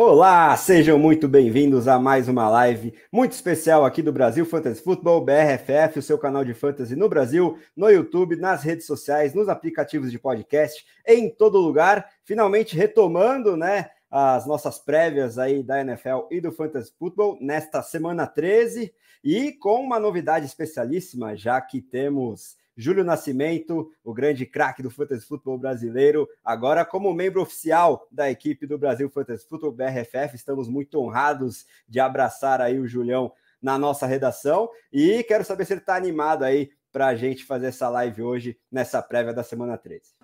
Olá, sejam muito bem-vindos a mais uma live muito especial aqui do Brasil Fantasy Football, BRFF, o seu canal de fantasy no Brasil, no YouTube, nas redes sociais, nos aplicativos de podcast, em todo lugar. Finalmente retomando, né, as nossas prévias aí da NFL e do Fantasy Football nesta semana 13 e com uma novidade especialíssima, já que temos Júlio Nascimento, o grande craque do Fantasy Futebol brasileiro, agora como membro oficial da equipe do Brasil Fantasy Futebol BRFF. Estamos muito honrados de abraçar aí o Julião na nossa redação e quero saber se ele está animado aí para a gente fazer essa live hoje, nessa prévia da semana 13.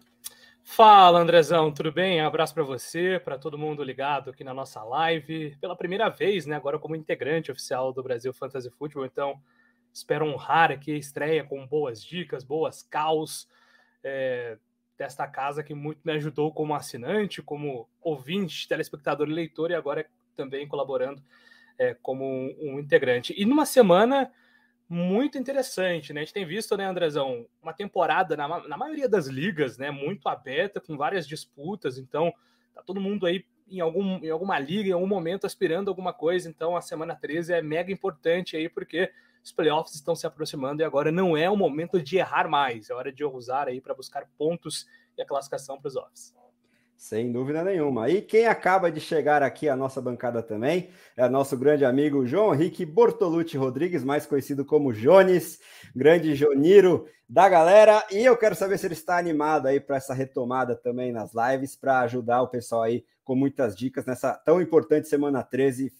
Fala, Andrezão, tudo bem? Um abraço para você, para todo mundo ligado aqui na nossa live. Pela primeira vez, né, agora como integrante oficial do Brasil Fantasy Football, então Espero honrar aqui a estreia com boas dicas, boas caos é, desta casa que muito me ajudou como assinante, como ouvinte, telespectador e leitor, e agora também colaborando é, como um, um, integrante. E numa semana muito interessante, né? A gente tem visto, né, Andrezão, uma temporada na, na maioria das ligas, né, muito aberta, com várias disputas, então tá todo mundo aí em, algum, em alguma liga, em algum momento aspirando alguma coisa, então a semana 13 é mega importante aí, porque os playoffs estão se aproximando e agora não é o momento de errar mais, é hora de usar aí para buscar pontos e a classificação para os offs. Sem dúvida nenhuma. E quem acaba de chegar aqui à nossa bancada também é nosso grande amigo João Henrique Bortolucci Rodrigues, mais conhecido como Jones, grande Joniro da galera. E eu quero saber se ele está animado aí para essa retomada também nas lives, para ajudar o pessoal aí com muitas dicas nessa tão importante semana 13,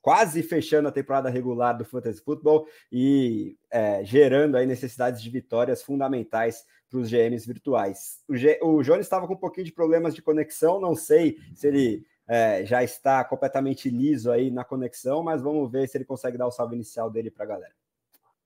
quase fechando a temporada regular do Fantasy Football e é, gerando aí necessidades de vitórias fundamentais para os GMs virtuais. O, G, o Jones estava com um pouquinho de problemas de conexão, não sei se ele é, já está completamente liso aí na conexão, mas vamos ver se ele consegue dar o salve inicial dele para a galera.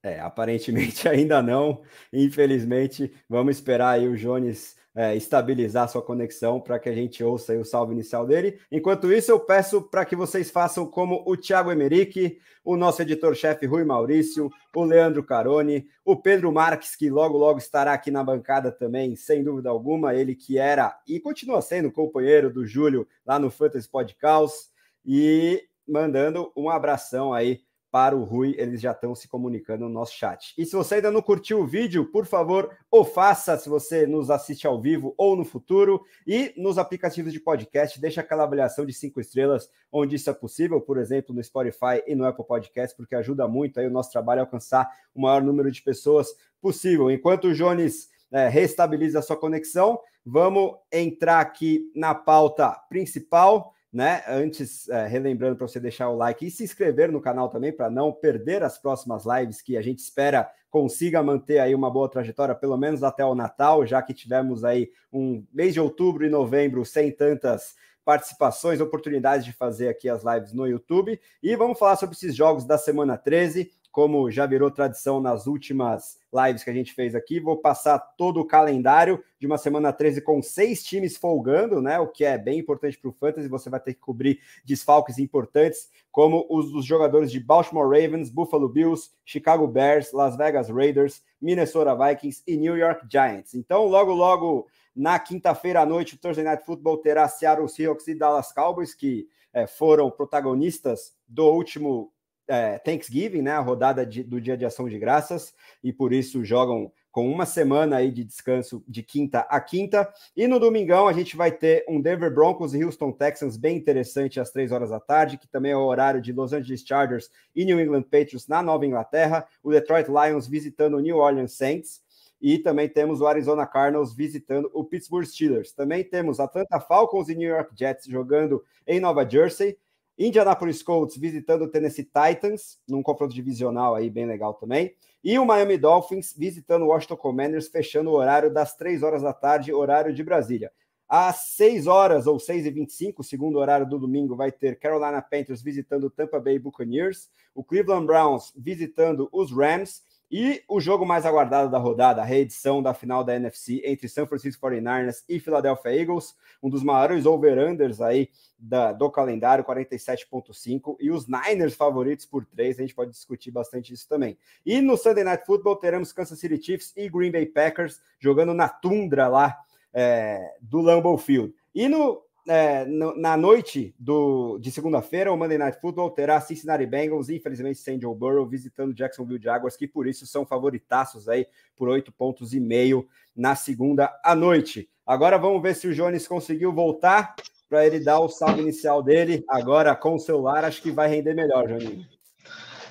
É, aparentemente ainda não, infelizmente. Vamos esperar aí o Jones é, estabilizar sua conexão para que a gente ouça o salve inicial dele. Enquanto isso, eu peço para que vocês façam como o Thiago Emerick, o nosso editor-chefe Rui Maurício, o Leandro Caroni, o Pedro Marques, que logo, logo estará aqui na bancada também, sem dúvida alguma, ele que era e continua sendo companheiro do Júlio lá no Fantasy Podcast, e mandando um abração aí para o Rui, eles já estão se comunicando no nosso chat. E se você ainda não curtiu o vídeo, por favor, o faça se você nos assiste ao vivo ou no futuro. E nos aplicativos de podcast, deixa aquela avaliação de cinco estrelas onde isso é possível, por exemplo, no Spotify e no Apple Podcast, porque ajuda muito aí o nosso trabalho a alcançar o maior número de pessoas possível. Enquanto o Jones é, restabiliza a sua conexão, vamos entrar aqui na pauta principal né? Antes, é, relembrando para você deixar o like e se inscrever no canal também para não perder as próximas lives que a gente espera consiga manter aí uma boa trajetória, pelo menos até o Natal, já que tivemos aí um mês de outubro e novembro sem tantas participações, oportunidades de fazer aqui as lives no YouTube. E vamos falar sobre esses jogos da semana 13 como já virou tradição nas últimas lives que a gente fez aqui, vou passar todo o calendário de uma semana 13 com seis times folgando, né? O que é bem importante para o Fantasy. Você vai ter que cobrir desfalques importantes, como os dos jogadores de Baltimore Ravens, Buffalo Bills, Chicago Bears, Las Vegas Raiders, Minnesota Vikings e New York Giants. Então, logo, logo. Na quinta-feira à noite, o Thursday Night Football terá Seattle Seahawks e Dallas Cowboys, que é, foram protagonistas do último é, Thanksgiving, né, a rodada de, do Dia de Ação de Graças, e por isso jogam com uma semana aí de descanso de quinta a quinta. E no domingão a gente vai ter um Denver Broncos e Houston Texans bem interessante às três horas da tarde, que também é o horário de Los Angeles Chargers e New England Patriots na Nova Inglaterra, o Detroit Lions visitando o New Orleans Saints. E também temos o Arizona Cardinals visitando o Pittsburgh Steelers. Também temos Atlanta Falcons e New York Jets jogando em Nova Jersey. Indianapolis Colts visitando o Tennessee Titans, num confronto divisional aí bem legal também. E o Miami Dolphins visitando o Washington Commanders, fechando o horário das 3 horas da tarde, horário de Brasília. Às 6 horas ou 6 e 25 segundo horário do domingo, vai ter Carolina Panthers visitando o Tampa Bay Buccaneers, o Cleveland Browns visitando os Rams e o jogo mais aguardado da rodada, a reedição da final da NFC entre San Francisco 49ers e Philadelphia Eagles, um dos maiores over-unders aí da, do calendário, 47.5, e os Niners favoritos por 3, a gente pode discutir bastante isso também. E no Sunday Night Football teremos Kansas City Chiefs e Green Bay Packers jogando na tundra lá é, do Lambeau Field. E no é, no, na noite do, de segunda-feira, o Monday Night Football terá Cincinnati Bengals, infelizmente sem Joe Burrow, visitando Jacksonville Jaguars, que por isso são favoritaços aí por oito pontos e meio na segunda à noite. Agora vamos ver se o Jones conseguiu voltar para ele dar o salve inicial dele. Agora com o celular, acho que vai render melhor, Joninho.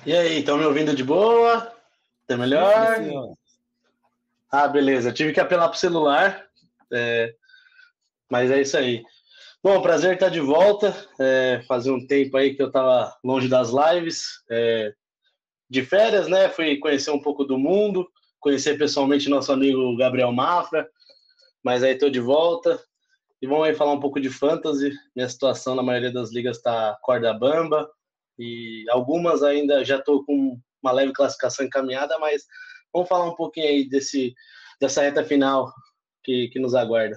E aí, estão me ouvindo de boa? Tá melhor? Sim, ah, beleza. tive que apelar para o celular, é... mas é isso aí. Bom, prazer estar de volta. É, fazia um tempo aí que eu estava longe das lives, é, de férias, né? Fui conhecer um pouco do mundo, conhecer pessoalmente nosso amigo Gabriel Mafra, mas aí estou de volta. E vamos aí falar um pouco de fantasy. Minha situação na maioria das ligas está corda bamba, e algumas ainda já estou com uma leve classificação encaminhada, mas vamos falar um pouquinho aí desse, dessa reta final que, que nos aguarda.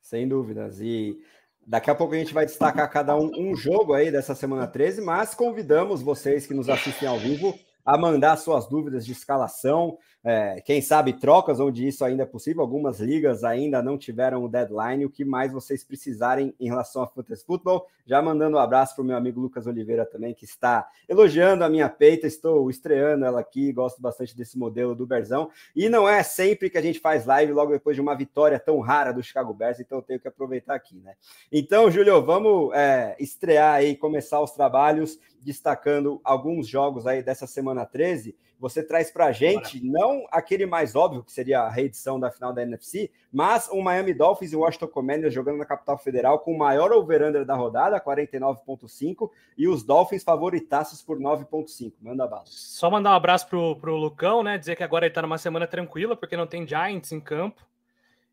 Sem dúvidas. E daqui a pouco a gente vai destacar cada um um jogo aí dessa semana 13, mas convidamos vocês que nos assistem ao vivo a mandar suas dúvidas de escalação, é, quem sabe trocas, onde isso ainda é possível. Algumas ligas ainda não tiveram o deadline. O que mais vocês precisarem em relação a Fantasy Football. Já mandando um abraço para o meu amigo Lucas Oliveira também, que está elogiando a minha peita. Estou estreando ela aqui, gosto bastante desse modelo do Berzão. E não é sempre que a gente faz live logo depois de uma vitória tão rara do Chicago Bears, então eu tenho que aproveitar aqui, né? Então, Júlio, vamos é, estrear aí, começar os trabalhos, destacando alguns jogos aí dessa semana 13 você traz para a gente não aquele mais óbvio, que seria a reedição da final da NFC, mas o Miami Dolphins e o Washington Commanders jogando na capital federal com o maior over-under da rodada, 49,5, e os Dolphins favoritaços por 9,5. Manda bala. Só mandar um abraço pro, pro Lucão, né? Dizer que agora ele está numa semana tranquila, porque não tem Giants em campo.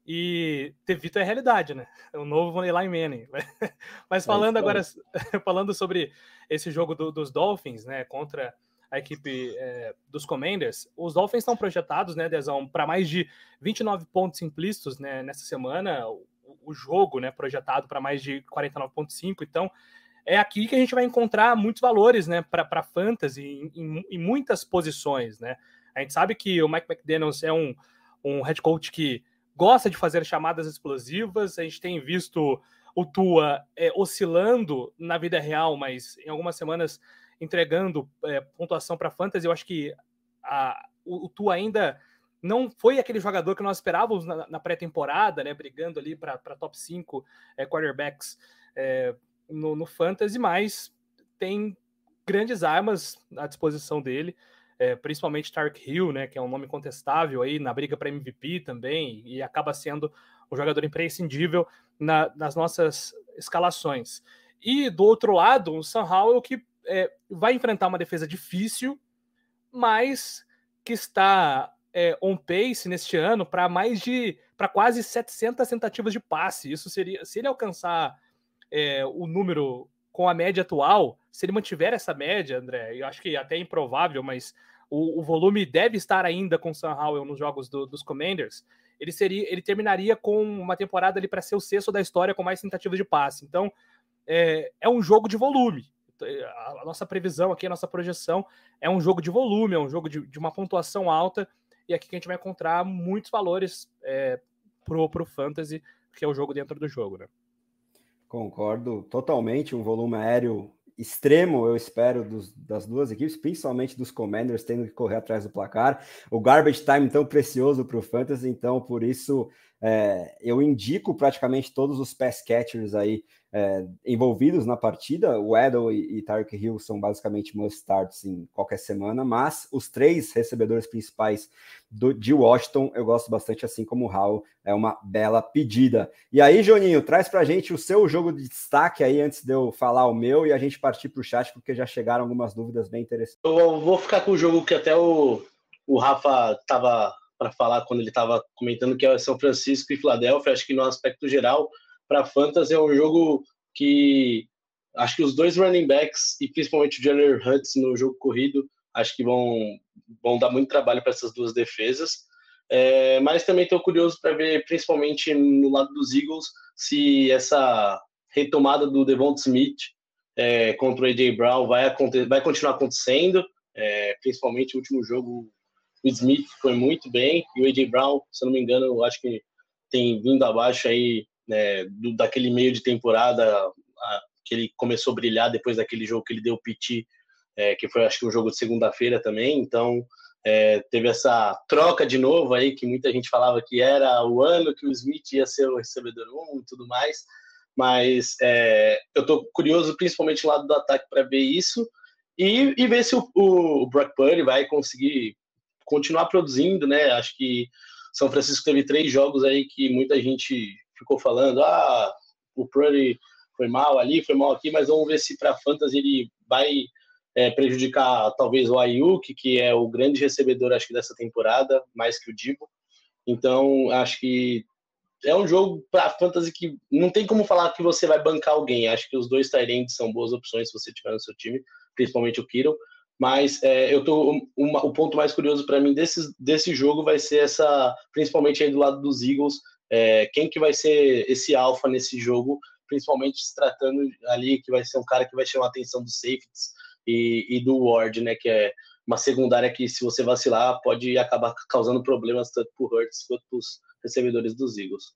E Tevito é realidade, né? É o novo Von Manning. Mas é falando é agora, falando sobre esse jogo do, dos Dolphins, né? Contra a equipe é, dos Commanders, os Dolphins estão projetados, né, Dezão, para mais de 29 pontos implícitos né, nessa semana. O, o jogo, né, projetado para mais de 49,5. Então, é aqui que a gente vai encontrar muitos valores, né, para fantasy em, em, em, muitas posições, né. A gente sabe que o Mike McDaniels é um, um head coach que gosta de fazer chamadas explosivas. A gente tem visto o Tua é, oscilando na vida real, mas em algumas semanas entregando é, pontuação para fantasy. Eu acho que a, o, o Tu ainda não foi aquele jogador que nós esperávamos na, na pré-temporada, né? Brigando ali para top 5 é, quarterbacks é, no, no, fantasy, mas tem grandes armas à disposição dele. É, principalmente Tark Hill, né, que é um nome contestável aí na briga para MVP também, e acaba sendo um jogador imprescindível na, nas nossas escalações. E do outro lado, o Sam Howell, que é, vai enfrentar uma defesa difícil, mas que está é, on pace neste ano para mais de para quase 700 tentativas de passe. Isso seria se ele alcançar é, o número com a média atual, se ele mantiver essa média, André, eu acho que até é improvável, mas o, o volume deve estar ainda com o Sam Howell nos jogos do, dos Commanders. Ele seria, ele terminaria com uma temporada ali para ser o sexto da história com mais tentativas de passe. Então é, é um jogo de volume a nossa previsão aqui, a nossa projeção é um jogo de volume, é um jogo de, de uma pontuação alta, e aqui que a gente vai encontrar muitos valores é, pro, pro Fantasy, que é o jogo dentro do jogo, né? Concordo totalmente, um volume aéreo extremo, eu espero, dos, das duas equipes, principalmente dos Commanders, tendo que correr atrás do placar. O garbage time tão precioso para o Fantasy, então por isso é, eu indico praticamente todos os pass catchers aí é, envolvidos na partida. O Edel e, e Hill são basicamente must-starts em qualquer semana, mas os três recebedores principais do, de Washington eu gosto bastante, assim como o Hall, é uma bela pedida. E aí, Joninho, traz pra gente o seu jogo de destaque aí antes de eu falar o meu e a gente partir para o chat, porque já chegaram algumas dúvidas bem interessantes. Eu vou ficar com o jogo que até o, o Rafa estava para falar quando ele estava comentando que é São Francisco e Filadélfia. Acho que no aspecto geral, para Fantasy é um jogo que acho que os dois running backs e principalmente o Jalen Hurts no jogo corrido acho que vão, vão dar muito trabalho para essas duas defesas. É, mas também estou curioso para ver, principalmente no lado dos Eagles, se essa retomada do Devonta Smith é, contra o AJ Brown vai, vai continuar acontecendo. É, principalmente o último jogo, o Smith foi muito bem e o AJ Brown, se não me engano, eu acho que tem vindo abaixo aí né, do, daquele meio de temporada a, que ele começou a brilhar depois daquele jogo que ele deu o PT, é, que foi acho que um jogo de segunda-feira também. Então é, teve essa troca de novo aí que muita gente falava que era o ano que o Smith ia ser o recebedor 1 e tudo mais. Mas é, eu estou curioso, principalmente do lado do ataque, para ver isso e, e ver se o, o Brock Purdy vai conseguir continuar produzindo, né? Acho que São Francisco teve três jogos aí que muita gente ficou falando, ah, o Purdy foi mal ali, foi mal aqui, mas vamos ver se para Fantasy ele vai é, prejudicar talvez o Ayuk, que é o grande recebedor, acho que dessa temporada, mais que o Dibo. Então, acho que é um jogo para fantasy que não tem como falar que você vai bancar alguém. Acho que os dois Tyrants são boas opções se você tiver no seu time, principalmente o Kiro. Mas é, eu tô uma, o ponto mais curioso para mim desse, desse jogo vai ser essa, principalmente aí do lado dos Eagles, é, quem que vai ser esse alfa nesse jogo, principalmente se tratando ali que vai ser um cara que vai chamar a atenção dos safeties e, e do Ward, né, que é uma secundária que se você vacilar pode acabar causando problemas tanto para o Hurts quanto para os recebedores dos Eagles.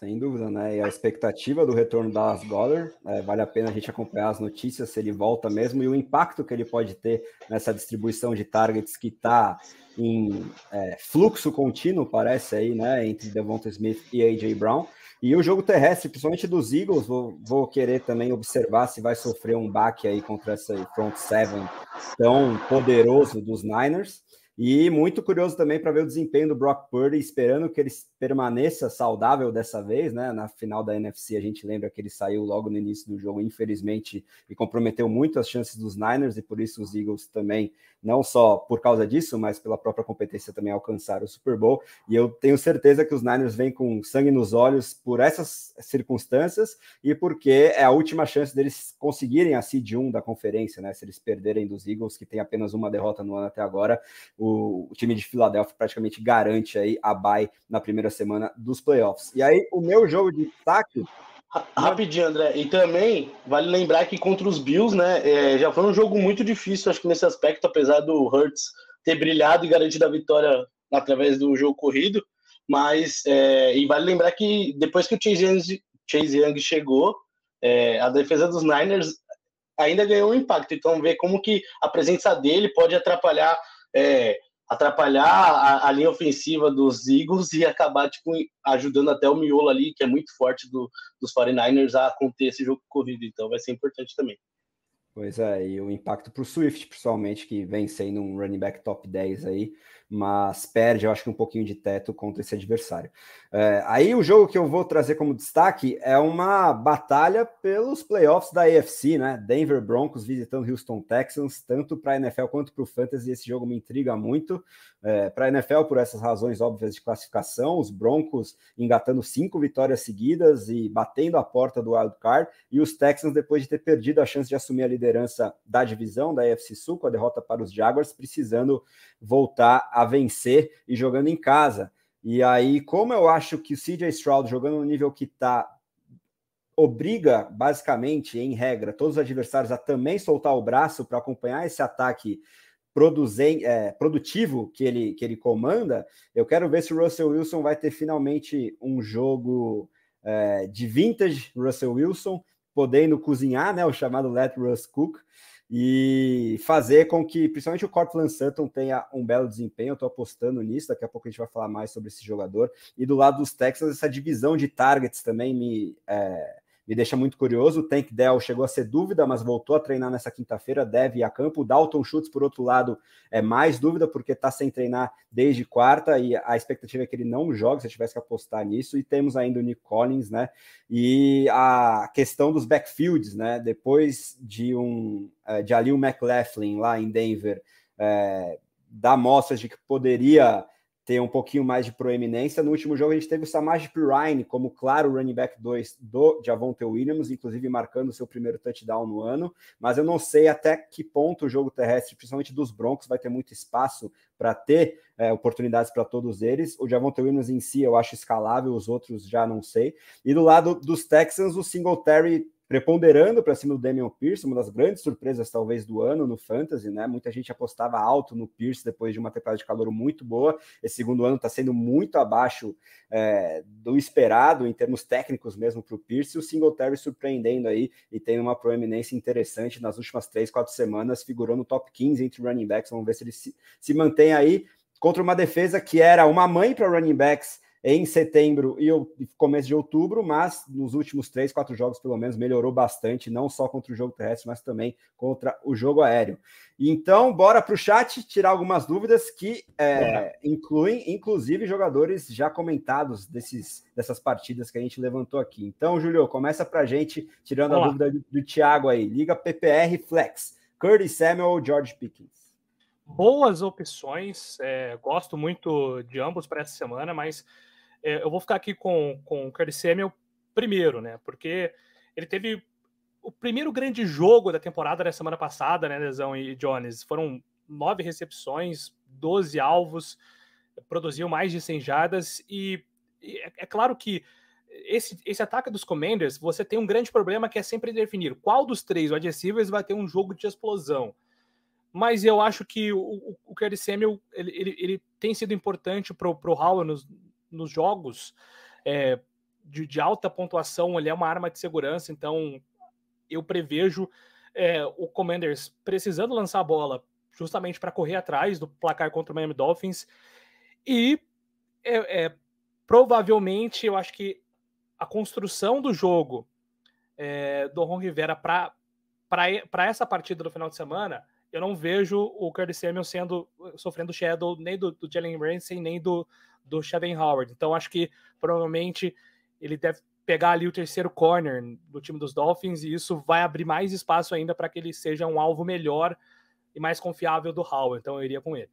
Sem dúvida, né? E a expectativa do retorno da Dallas Goddard, é, vale a pena a gente acompanhar as notícias, se ele volta mesmo, e o impacto que ele pode ter nessa distribuição de targets que está em é, fluxo contínuo, parece aí, né? Entre Devonta Smith e A.J. Brown. E o jogo terrestre, principalmente dos Eagles, vou, vou, querer também observar se vai sofrer um baque aí contra esse front seven tão poderoso dos Niners. E muito curioso também para ver o desempenho do Brock Purdy, esperando que ele permaneça saudável dessa vez, né? Na final da NFC, a gente lembra que ele saiu logo no início do jogo, infelizmente, e comprometeu muito as chances dos Niners, e por isso os Eagles também, não só por causa disso, mas pela própria competência também alcançaram o Super Bowl. E eu tenho certeza que os Niners vêm com sangue nos olhos por essas circunstâncias e porque é a última chance deles conseguirem a seed 1 da conferência, né? Se eles perderem dos Eagles, que tem apenas uma derrota no ano até agora, o o, time de Filadélfia praticamente garante aí a bye na primeira semana dos playoffs. E aí, o meu jogo de destaque. Rapidinho, André. E também vale lembrar que contra os Bills, né? É, já foi um jogo muito difícil, acho que nesse aspecto, apesar do Hurts ter brilhado e garantido a vitória através do jogo corrido. Mas, é, e vale lembrar que depois que o Chase Young, Chase Young chegou, é, a defesa dos Niners ainda ganhou um impacto. Então, ver como que a presença dele pode atrapalhar é, atrapalhar a, a, linha ofensiva dos Eagles e acabar tipo, ajudando até o miolo ali, que é muito forte do, dos 49ers, a conter esse jogo corrido. Então vai ser importante também. Pois é, e o impacto para o Swift, principalmente, que vem sendo um running back top 10 aí, mas perde, eu acho que um pouquinho de teto contra esse adversário. É, aí o jogo que eu vou trazer como destaque é uma batalha pelos playoffs da AFC, né? Denver Broncos visitando Houston Texans, tanto para a NFL quanto para o Fantasy. Esse jogo me intriga muito. É, para a NFL, por essas razões óbvias de classificação, os Broncos engatando cinco vitórias seguidas e batendo a porta do wild card, e os Texans, depois de ter perdido a chance de assumir a liderança da divisão da AFC Sul, com a derrota para os Jaguars, precisando voltar a vencer e jogando em casa. E aí, como eu acho que o CJ Stroud jogando no nível que está obriga, basicamente, em regra, todos os adversários a também soltar o braço para acompanhar esse ataque produzen, é, produtivo que ele, que ele comanda, eu quero ver se o Russell Wilson vai ter finalmente um jogo é, de vintage Russell Wilson, podendo cozinhar, né, o chamado Let Russ Cook, e fazer com que, principalmente o Cortland Sutton tenha um belo desempenho. Eu estou apostando nisso, daqui a pouco a gente vai falar mais sobre esse jogador. E do lado dos Texans, essa divisão de targets também me, é, me deixa muito curioso. O Tank Dell chegou a ser dúvida, mas voltou a treinar nessa quinta-feira, deve ir a campo. O Dalton Schultz, por outro lado, é mais dúvida, porque está sem treinar desde quarta, e a expectativa é que ele não jogue, se eu tivesse que apostar nisso. E temos ainda o Nick Collins, né? E a questão dos backfields, né? Depois de um é, de Alil McLaughlin lá em Denver, é, mostras de que poderia ter um pouquinho mais de proeminência. No último jogo, a gente teve o Samaj Pirine como claro running back 2 do Javonte Williams, inclusive marcando seu primeiro touchdown no ano, mas eu não sei até que ponto o jogo terrestre, principalmente dos Broncos, vai ter muito espaço para ter é, oportunidades para todos eles. O Javonte Williams em si eu acho escalável, os outros já não sei. E do lado dos Texans, o Singletary preponderando para cima do Damian Pierce, uma das grandes surpresas talvez do ano no Fantasy, né? Muita gente apostava alto no Pierce depois de uma temporada de calor muito boa. Esse segundo ano está sendo muito abaixo é, do esperado em termos técnicos mesmo para o Pierce. E o Singletary surpreendendo aí e tendo uma proeminência interessante nas últimas três, quatro semanas, figurou no top 15 entre running backs. Vamos ver se ele se, se mantém aí contra uma defesa que era uma mãe para running backs em setembro e começo de outubro, mas nos últimos três, quatro jogos, pelo menos, melhorou bastante, não só contra o jogo terrestre, mas também contra o jogo aéreo. Então, bora para o chat tirar algumas dúvidas que é, incluem, inclusive, jogadores já comentados desses, dessas partidas que a gente levantou aqui. Então, Julio, começa para a gente, tirando Vamos a dúvida do, do Thiago aí. Liga PPR Flex, Curtis Samuel ou George Pickens? Boas opções, é, gosto muito de ambos para essa semana, mas é, eu vou ficar aqui com, com o Curtis Samuel primeiro, né? Porque ele teve o primeiro grande jogo da temporada da semana passada, né, Lesão e Jones? Foram nove recepções, 12 alvos, produziu mais de 100 jardas e, e é, é, claro que esse, esse ataque dos Commanders, você tem um grande problema que é sempre definir qual dos três adversários vai ter um jogo de explosão. Mas eu acho que o, o, o Samuel, ele, ele, ele tem sido importante para o Howell nos, nos jogos é, de, de, alta pontuação, ele é uma arma de segurança, então eu prevejo é, o Commanders precisando lançar a bola justamente para correr atrás do placar contra o Miami Dolphins. E é, é provavelmente eu acho que a construção do jogo é, do Ron Rivera para essa partida do final de semana, eu não vejo o Curtis Samuel sendo sofrendo shadow nem do, do Jalen Ramsey nem do, do Shaden Howard. Então acho que provavelmente ele deve pegar ali o terceiro corner do time dos Dolphins e isso vai abrir mais espaço ainda para que ele seja um alvo melhor e mais confiável do Howard. Então eu iria com ele.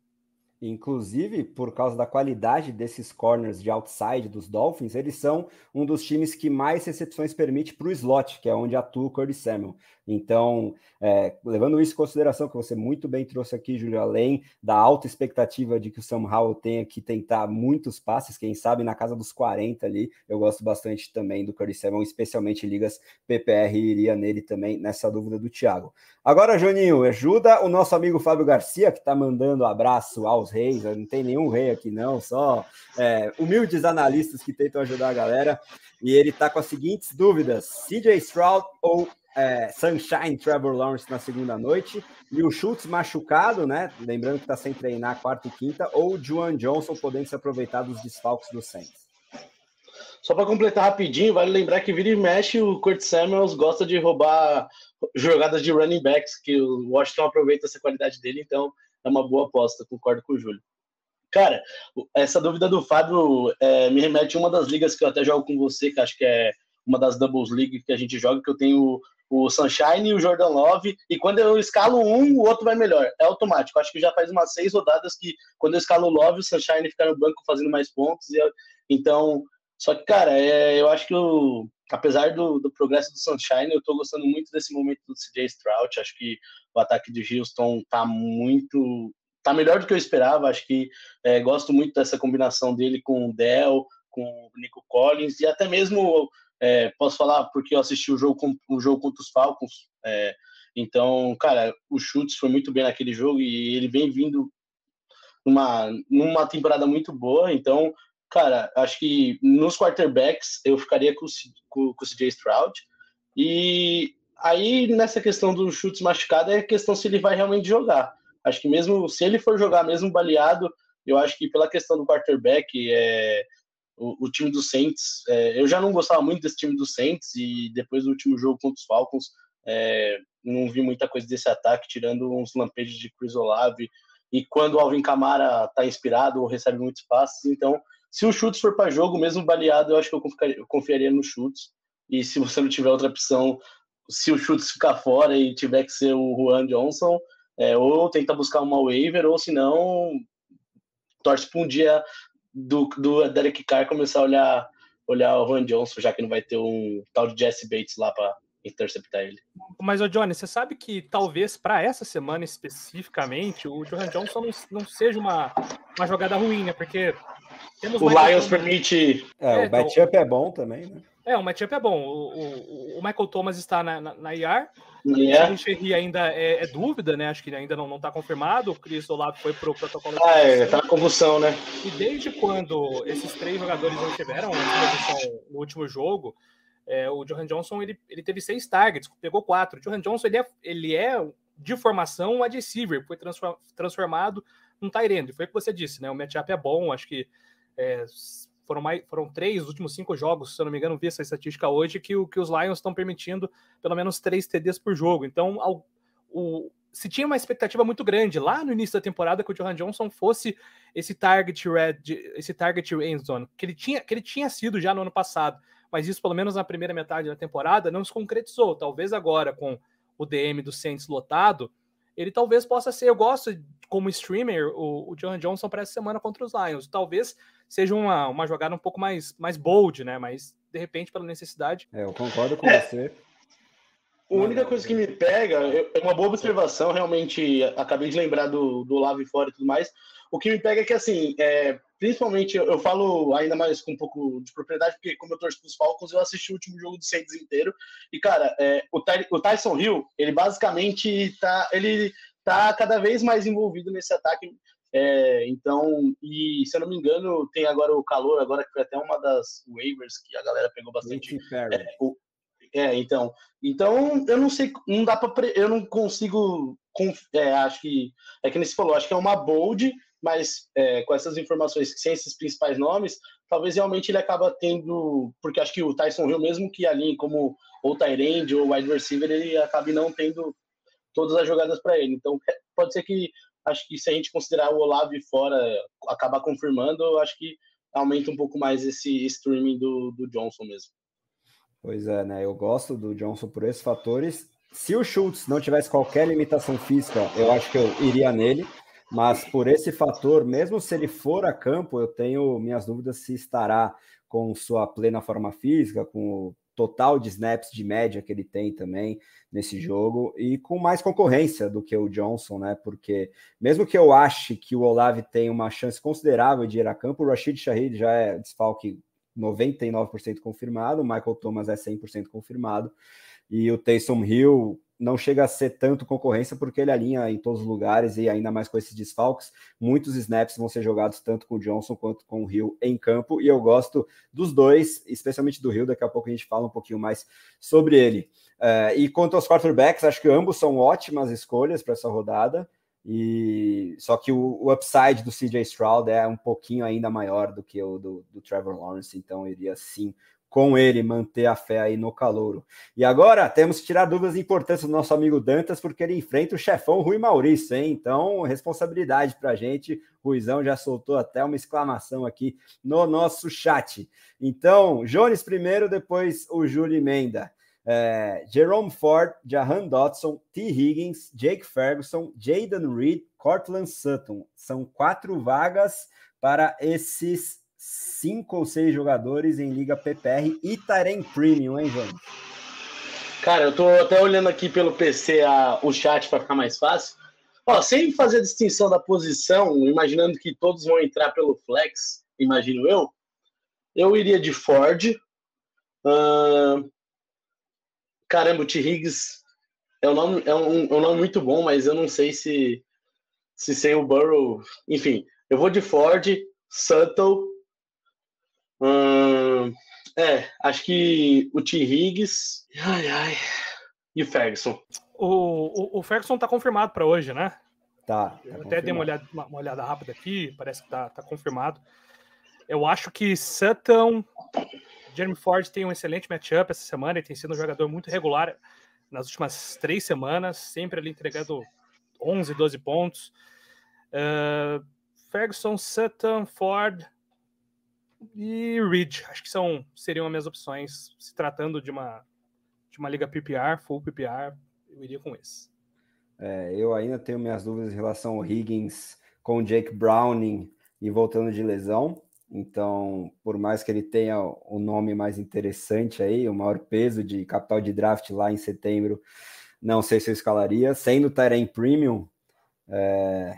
Inclusive, por causa da qualidade desses corners de outside dos Dolphins, eles são um dos times que mais recepções permite para o slot, que é onde atua o Curtis Samuel. Então, é, levando isso em consideração, que você muito bem trouxe aqui, Júlio, além da alta expectativa de que o Sam Howell tenha que tentar muitos passes, quem sabe na casa dos 40 ali, eu gosto bastante também do Curtis Samuel, especialmente ligas PPR, iria nele também, nessa dúvida do Thiago. Agora, Joninho, ajuda o nosso amigo Fábio Garcia, que está mandando abraço aos reis, não tem nenhum rei aqui não, só é, humildes analistas que tentam ajudar a galera, e ele está com as seguintes dúvidas, CJ Stroud ou é, Sunshine Trevor Lawrence na segunda noite e o Schultz machucado, né? Lembrando que está sem treinar quarta e quinta, ou o Juan Johnson podendo se aproveitar dos desfalques do Saints. Só para completar rapidinho, vale lembrar que vira e mexe o Kurt Samuels gosta de roubar jogadas de running backs, que o Washington aproveita essa qualidade dele, então é uma boa aposta, concordo com o Júlio. Cara, essa dúvida do Fábio é, me remete a uma das ligas que eu até jogo com você, que acho que é uma das Doubles League que a gente joga, que eu tenho o Sunshine e o Jordan Love, e quando eu escalo um, o outro vai melhor. É automático. Acho que já faz umas seis rodadas que quando eu escalo o Love, o Sunshine fica no banco fazendo mais pontos. Eu, então, só que, cara, é, eu acho que apesar do, do, progresso do Sunshine, eu tô gostando muito desse momento do CJ Stroud. Acho que o ataque de Houston tá muito. tá melhor do que eu esperava. Acho que é, gosto muito dessa combinação dele com o Dell, com o Nico Collins e até mesmo é, posso falar porque eu assisti o jogo, o jogo contra os Falcons. É, então, cara, o Chutes foi muito bem naquele jogo e ele vem vindo numa, numa temporada muito boa. Então, cara, acho que nos quarterbacks eu ficaria com, com, com o CJ Stroud. E aí, nessa questão do chutes machucado, é a questão se ele vai realmente jogar. Acho que mesmo se ele for jogar mesmo baleado, eu acho que pela questão do quarterback, é, o, o time do Saints, é, eu já não gostava muito desse time do Saints e depois do último jogo contra os Falcons, é, não vi muita coisa desse ataque, tirando uns lampejos de Chris Olave e quando o Alvin Kamara tá inspirado ou recebe muitos passes, então se o chutes for para jogo, mesmo baleado, eu acho que eu confiaria, eu confiaria no chutes. E se você não tiver outra opção, se o chutes ficar fora e tiver que ser o Juan Johnson, é, ou tenta buscar uma waiver, ou se não, torce para um dia do, do Derek Carr começar a olhar, olhar o Juan Johnson, já que não vai ter um tal de Jesse Bates lá para interceptar ele. Mas, o Johnny, você sabe que talvez para essa semana especificamente o Johan Johnson não, não seja uma, uma jogada ruim, né? Porque temos o Lions Thomas. permite. É, é o então matchup então... é bom também, né? É, o matchup é bom. O, o, o Michael Thomas está na, na, na IR. Yeah. O ainda é, é, dúvida, né? Acho que ainda não está confirmado. O Chris Olavo foi pro protocolo. Ah, é, tá na convulsão, né? E desde quando esses três jogadores não tiveram no último jogo, é, o Johan Johnson ele, ele teve seis targets, pegou quatro. O Johan Johnson ele é, ele é de formação um receiver, foi transformado num Tyrande. Foi o que você disse, né? O matchup é bom, acho que é, foram, mais, foram três dos últimos cinco jogos, se eu não me engano, vi essa estatística hoje, que, que os Lions estão permitindo pelo menos três TDs por jogo. Então, ao, o, se tinha uma expectativa muito grande lá no início da temporada que o Johan Johnson fosse esse target red, esse target end zone, que ele tinha, que ele tinha sido já no ano passado, mas isso pelo menos na primeira metade da temporada não se concretizou. Talvez agora com o DM do Saints lotado, ele talvez possa ser. Eu gosto como streamer o, o Johan Johnson para essa semana contra os Lions. Talvez seja uma, uma jogada um pouco mais, mais bold, né? Mas de repente, pela necessidade. É, eu concordo com é. você. A única coisa que me pega, é uma boa observação, realmente, acabei de lembrar do, do Lave fora e tudo mais. O que me pega é que, assim, é, principalmente, eu, eu, falo ainda mais com um pouco de propriedade, porque como eu torço para os Falcons, eu assisti o último jogo do Saints inteiro, e, cara, é, o, Ty, o Tyson Hill, ele basicamente tá, ele tá cada vez mais envolvido nesse ataque, é, então, e se eu não me engano, tem agora o calor, agora que foi até uma das waivers que a galera pegou bastante. É, o, é, então, então eu não sei, não dá para, eu não consigo, é, acho que é que nem se falou, acho que é uma bold, mas é, com essas informações sem esses principais nomes, talvez realmente ele acaba tendo, porque acho que o Tyson Hill mesmo que ali como ou Tyrande ou wide receiver, ele acabe não tendo todas as jogadas para ele. Então pode ser que acho que se a gente considerar o Olave fora, acabar confirmando, acho que aumenta um pouco mais esse streaming do, do Johnson mesmo. Pois é, né? Eu gosto do Johnson por esses fatores. Se o Schultz não tivesse qualquer limitação física, eu acho que eu iria nele. Mas por esse fator, mesmo se ele for a campo, eu tenho minhas dúvidas se estará com sua plena forma física, com o total de snaps de média que ele tem também nesse jogo e com mais concorrência do que o Johnson, né? Porque mesmo que eu ache que o Olave tem uma chance considerável de ir a campo, o Rashid Shahid já é desfalque 99% confirmado, o Michael Thomas é 100% confirmado, e o Taysom Hill não chega a ser tanto concorrência porque ele alinha em todos os lugares e ainda mais com esses desfalques, muitos snaps vão ser jogados tanto com o Johnson quanto com o Hill em campo, e eu gosto dos dois, especialmente do Hill, daqui a pouco a gente fala um pouquinho mais sobre ele. Uh, e quanto aos quarterbacks, acho que ambos são ótimas escolhas para essa rodada. E só que o, o, upside do CJ Stroud é um pouquinho ainda maior do que o do, do Trevor Lawrence, então iria sim com ele manter a fé aí no calouro. E agora temos que tirar dúvidas importantes do nosso amigo Dantas, porque ele enfrenta o chefão Rui Maurício, hein? Então, responsabilidade para a gente. Ruizão já soltou até uma exclamação aqui no nosso chat. Então, Jones primeiro, depois o Júlio Menda é, Jerome Ford, Jahan Dotson, T. Higgins, Jake Ferguson, Jaden Reed, Cortland Sutton. São quatro vagas para esses cinco ou seis jogadores em Liga PPR e Tarem Premium, hein, João? Cara, eu tô até olhando aqui pelo PC a, o chat para ficar mais fácil. Ó, sem fazer distinção da posição, imaginando que todos vão entrar pelo flex, imagino eu, eu iria de Ford, uh, Caramba, o T. Higgs é um, nome, é, um, é um nome muito bom, mas eu não sei se, se sem o Burrow. Enfim, eu vou de Ford, Sutton. Hum, é, acho que o T. Higgs. Ai, ai. E o Ferguson. O, o, o Ferguson tá confirmado para hoje, né? Tá. tá eu até dei uma olhada, uma, uma, olhada rápida aqui, parece que tá, tá confirmado. Eu acho que Sutton, Jeremy Ford tem um excelente matchup essa semana, ele tem sido um jogador muito regular nas últimas três semanas, sempre ali entregando 11, 12 pontos. Uh, Ferguson, Sutton, Ford e Reed, acho que são seriam as minhas opções, se tratando de uma de uma liga PPR, full PPR, eu iria com esse. É, eu ainda tenho minhas dúvidas em relação ao Higgins com o Jake Browning e voltando de lesão. Então, por mais que ele tenha o nome mais interessante aí, o maior peso de capital de draft lá em setembro, não sei se eu escalaria. Sendo Tyrene Premium, é,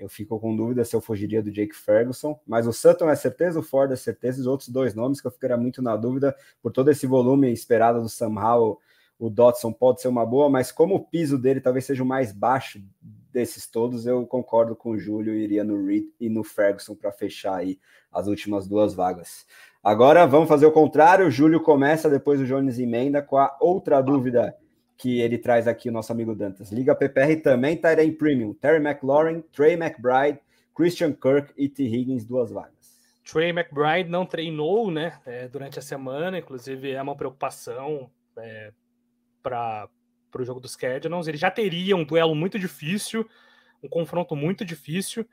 eu fico com dúvida se eu fugiria do Jake Ferguson, mas o Sutton é certeza, o Ford é certeza, e os outros dois nomes que eu ficaria muito na dúvida por todo esse volume esperado do Sam Howell, o Dotson pode ser uma boa, mas como o piso dele talvez seja o mais baixo desses todos, eu concordo com o Júlio iria no Reed e no Ferguson para fechar aí as últimas duas vagas. Agora vamos fazer o contrário, o Júlio começa, depois o Jones emenda com a outra dúvida que ele traz aqui, o nosso amigo Dantas. Liga PPR também, Tyrene Premium, Terry McLaurin, Trey McBride, Christian Kirk e T. Higgins, duas vagas. Trey McBride não treinou, né, é, durante a semana, inclusive é uma preocupação é, para o jogo dos Cardinals. Ele já teria um duelo muito difícil, um confronto muito difícil.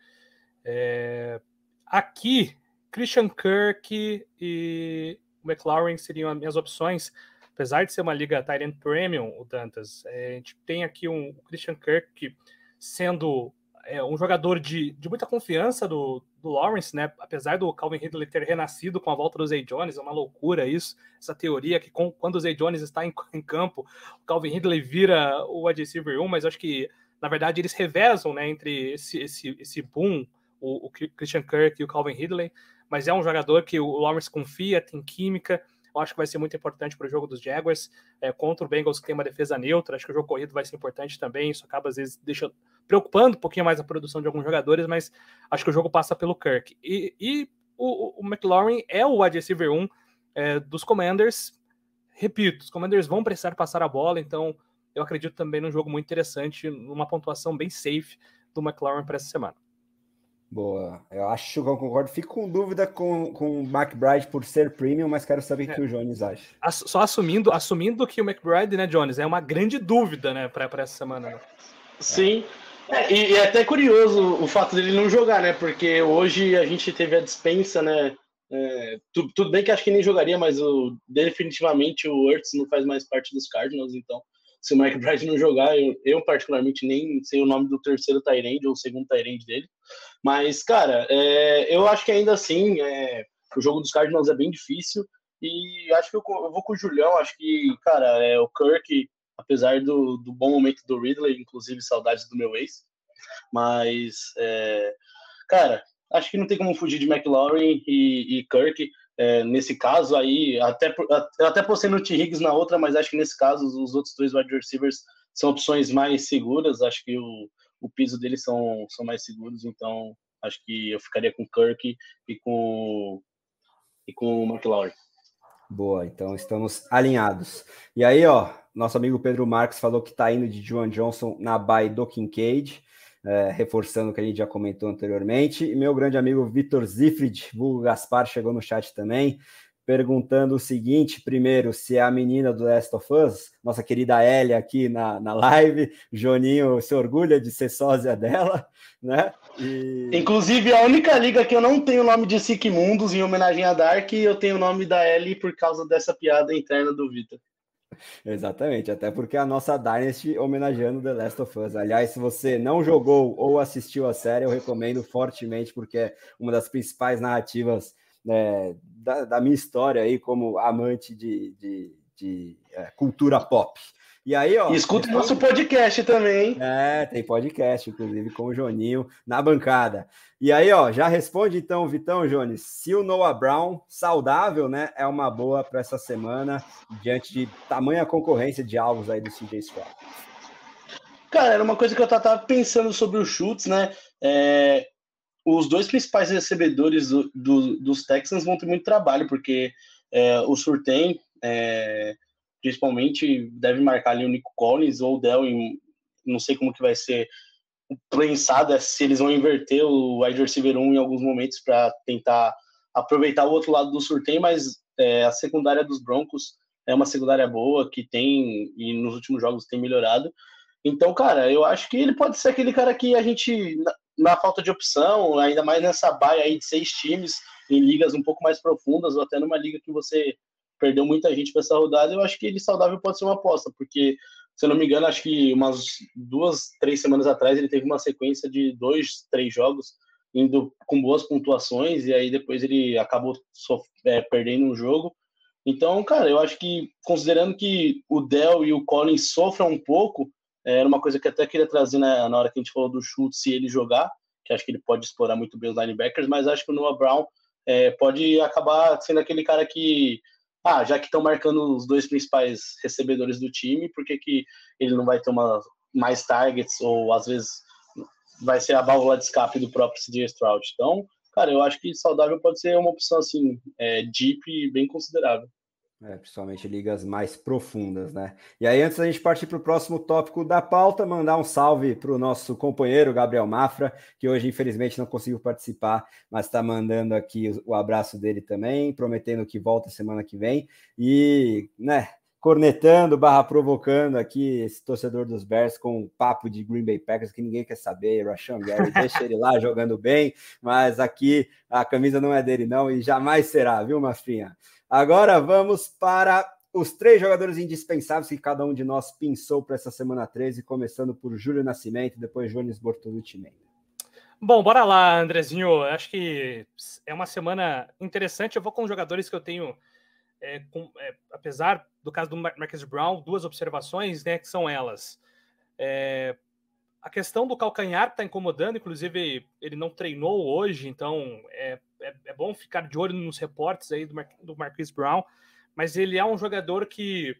É, aqui, Christian Kirk e McLaurin seriam as minhas opções apesar de ser uma liga Tyrant Premium, o Dantas, é, a gente tem aqui um Christian Kirk sendo é, um jogador de, de muita confiança do, do Lawrence, né? Apesar do Calvin Ridley ter renascido com a volta do Zay Jones, é uma loucura isso, essa teoria que com, quando o Zay Jones está em, em, campo, o Calvin Ridley vira o wide receiver 1, mas acho que, na verdade, eles revezam, né, entre esse, esse, esse boom, o, o Christian Kirk e o Calvin Ridley, mas é um jogador que o Lawrence confia, tem química, acho que vai ser muito importante para o jogo dos Jaguars é, contra o Bengals, que tem uma defesa neutra. Acho que o jogo corrido vai ser importante também. Isso acaba, às vezes, deixando, preocupando um pouquinho mais a produção de alguns jogadores, mas acho que o jogo passa pelo Kirk. E, e o, o McLaurin é o wide receiver 1 é, dos Commanders. Repito, os Commanders vão precisar passar a bola, então eu acredito também num jogo muito interessante, numa pontuação bem safe do McLaurin para essa semana. Boa, eu acho que eu concordo. Fico com dúvida com, com o McBride por ser premium, mas quero saber o é. que o Jones acha. Só assumindo, assumindo que o McBride, né, Jones, é uma grande dúvida, né, para essa semana. Né? Sim. É, e, e, é até curioso o fato dele não jogar, né? Porque hoje a gente teve a dispensa, né? É, tudo, tudo, bem que acho que nem jogaria, mas o, definitivamente o Ertz não faz mais parte dos Cardinals, então se o McBride não jogar, eu, eu, particularmente nem sei o nome do terceiro Tyrande ou segundo Tyrande dele. Mas, cara, é, eu acho que ainda assim é, o jogo dos Cardinals é bem difícil. E acho que eu, eu vou com o Julião. Acho que, cara, é, o Kirk, apesar do, do bom momento do Ridley, inclusive saudades do meu ex. Mas, é, cara, acho que não tem como fugir de McLaurin e, e Kirk. É, nesse caso aí, até, até postei no T. Higgs na outra, mas acho que nesse caso os outros dois wide receivers são opções mais seguras. Acho que o, o piso deles são, são mais seguros, então acho que eu ficaria com Kirk e com, e com o McLaurin. Boa, então estamos alinhados. E aí, ó, nosso amigo Pedro Marques falou que está indo de Joan Johnson na Bay do Kincaid é, reforçando o que a gente já comentou anteriormente. E meu grande amigo Vitor Zifrid, vulgo Gaspar, chegou no chat também, perguntando o seguinte: primeiro, se é a menina do Last of Us, nossa querida Elia aqui na, na live, Joninho se orgulha de ser sósia dela, né? E... Inclusive, a única liga que eu não tenho o nome de Sick Mundos em homenagem a Dark, eu tenho o nome da Ellie por causa dessa piada interna do Vitor. Exatamente, até porque a nossa Dynasty homenageando The Last of Us. Aliás, se você não jogou ou assistiu a série, eu recomendo fortemente, porque é uma das principais narrativas né, da, da, minha história aí como amante de, de, de é, cultura pop. E aí, ó. E escuta o nosso podcast também, hein? É, tem podcast, inclusive, com o Joninho na bancada. E aí, ó, já responde então, Vitão, Jones, se o Noah Brown, saudável, né, é uma boa para essa semana, diante de tamanha concorrência de alvos aí do CJ Stroud. Cara, era uma coisa que eu tava pensando sobre os chutes, né? É, os dois principais recebedores do, do, dos Texans vão ter muito trabalho, porque é, o Surtain. É, principalmente deve marcar ali o Nico Collins ou o Dell, não sei como que vai ser pensado é se eles vão inverter o wide receiver 1 em alguns momentos para tentar aproveitar o outro lado do sorteio, mas é, a secundária dos Broncos é uma secundária boa que tem e nos últimos jogos tem melhorado. Então, cara, eu acho que ele pode ser aquele cara que a gente, na, na falta de opção, ainda mais nessa baia aí de seis times, em ligas um pouco mais profundas, ou até numa liga que você perdeu muita gente para essa rodada, eu acho que ele saudável pode ser uma aposta, porque, se eu não me engano, acho que umas duas, três semanas atrás ele teve uma sequência de dois, três jogos indo com boas pontuações, e aí depois ele acabou é, perdendo um jogo. Então, cara, eu acho que, considerando que o Dell e o Collins sofram um pouco, é, era uma coisa que até queria trazer na, na hora que a gente falou do chute, se ele jogar, que acho que ele pode explorar muito bem os linebackers, mas acho que o Noah Brown é, pode acabar sendo aquele cara que, ah, já que estão marcando os dois principais recebedores do time, por que, que ele não vai ter uma, mais targets ou às vezes vai ser a válvula de escape do próprio CJ Stroud? Então, cara, eu acho que saudável pode ser uma opção assim, é, deep bem considerável. É, principalmente ligas mais profundas, né? E aí, antes da gente partir para o próximo tópico da pauta, mandar um salve para o nosso companheiro Gabriel Mafra, que hoje, infelizmente, não conseguiu participar, mas está mandando aqui o, abraço dele também, prometendo que volta semana que vem. E, né, cornetando, barra provocando aqui esse torcedor dos Bears com um papo de Green Bay Packers que ninguém quer saber, Rashan Gary, deixa ele lá jogando bem, mas aqui a camisa não é dele não e jamais será, viu, Mafrinha? Agora vamos para os três jogadores indispensáveis que cada um de nós pensou para essa semana 13, começando por Júlio Nascimento, depois Jones Bortolucci Mendes. Bom, bora lá, Andrezinho. Acho que é uma semana interessante. Eu vou com jogadores que eu tenho, é, com, é, apesar do caso do Marcus Brown, duas observações, né, que são elas. É, a questão do calcanhar está incomodando, inclusive ele não treinou hoje, então é é, é, bom ficar de olho nos reportes aí do, Mar do Brown, mas ele é um jogador que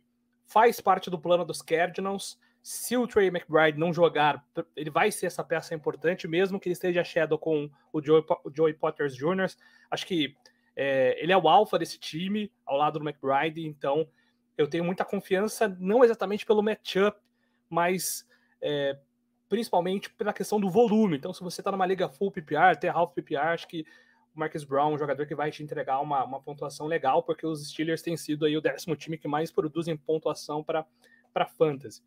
faz parte do plano dos Cardinals. Se o Trey McBride não jogar, ele vai ser essa peça importante, mesmo que ele esteja shadow com o Joey, o Joey Potters Jr. Acho que é, ele é o alfa desse time, ao lado do McBride, então eu tenho muita confiança, não exatamente pelo matchup, mas é, principalmente pela questão do volume. Então, se você está numa liga full PPR, até half PPR, acho que Marcus Brown, um jogador que vai te entregar uma, uma pontuação legal, porque os Steelers têm sido aí o décimo time que mais produzem pontuação para fantasy.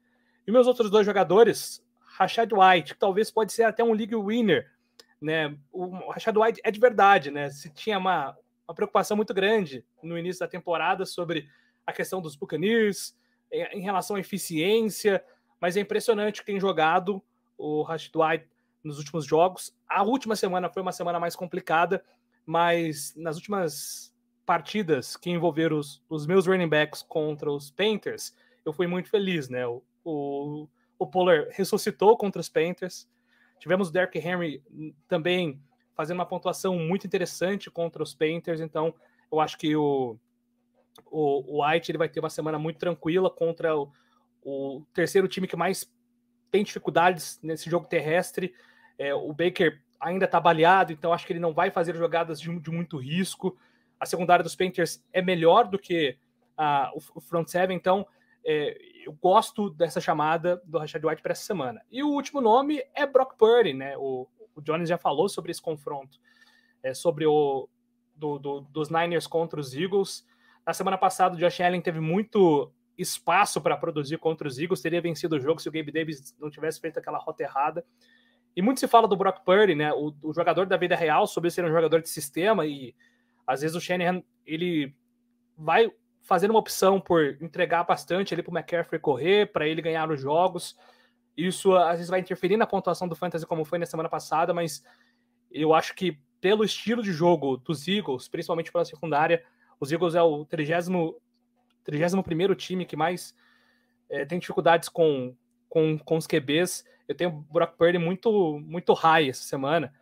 E meus outros dois jogadores, Rashad White, que talvez pode ser até um league winner, né? O Rashad White é de verdade, né? Se tinha uma, uma preocupação muito grande no início da temporada sobre a questão dos Buccaneers, em relação à eficiência, mas é impressionante que tem jogado o Rashad White nos últimos jogos. A última semana foi uma semana mais complicada, mas nas últimas partidas que envolveram os, os meus running backs contra os Panthers, eu fui muito feliz, né? O, o, o Pollard ressuscitou contra os Panthers. Tivemos o Derrick Henry também fazendo uma pontuação muito interessante contra os Panthers, então eu acho que o, o, White ele vai ter uma semana muito tranquila contra o, o terceiro time que mais tem dificuldades nesse jogo terrestre. É, o Baker ainda está baleado, então acho que ele não vai fazer jogadas de, de muito risco. A secundária dos Panthers é melhor do que a, o, o front seven, então é, eu gosto dessa chamada do Rashad White para essa semana. E o último nome é Brock Purdy, né? O, o Jones já falou sobre esse confronto, é, sobre o do, do, dos Niners contra os Eagles. Na semana passada, o Josh Allen teve muito espaço para produzir contra os Eagles, teria vencido o jogo se o Gabe Davis não tivesse feito aquela rota errada. E muito se fala do Brock Purdy, né? O, o, jogador da vida real, sobre ser um jogador de sistema e às vezes o Shanahan ele vai fazer uma opção por entregar bastante ali para o McCaffrey correr, para ele ganhar os jogos. Isso às vezes vai interferir na pontuação do Fantasy, como foi na semana passada, mas eu acho que pelo estilo de jogo dos Eagles, principalmente pela secundária, os Eagles é o 31 primeiro time que mais é, tem dificuldades com, com, com os QBs. Eu tenho o Brock Purdy muito, muito high essa semana.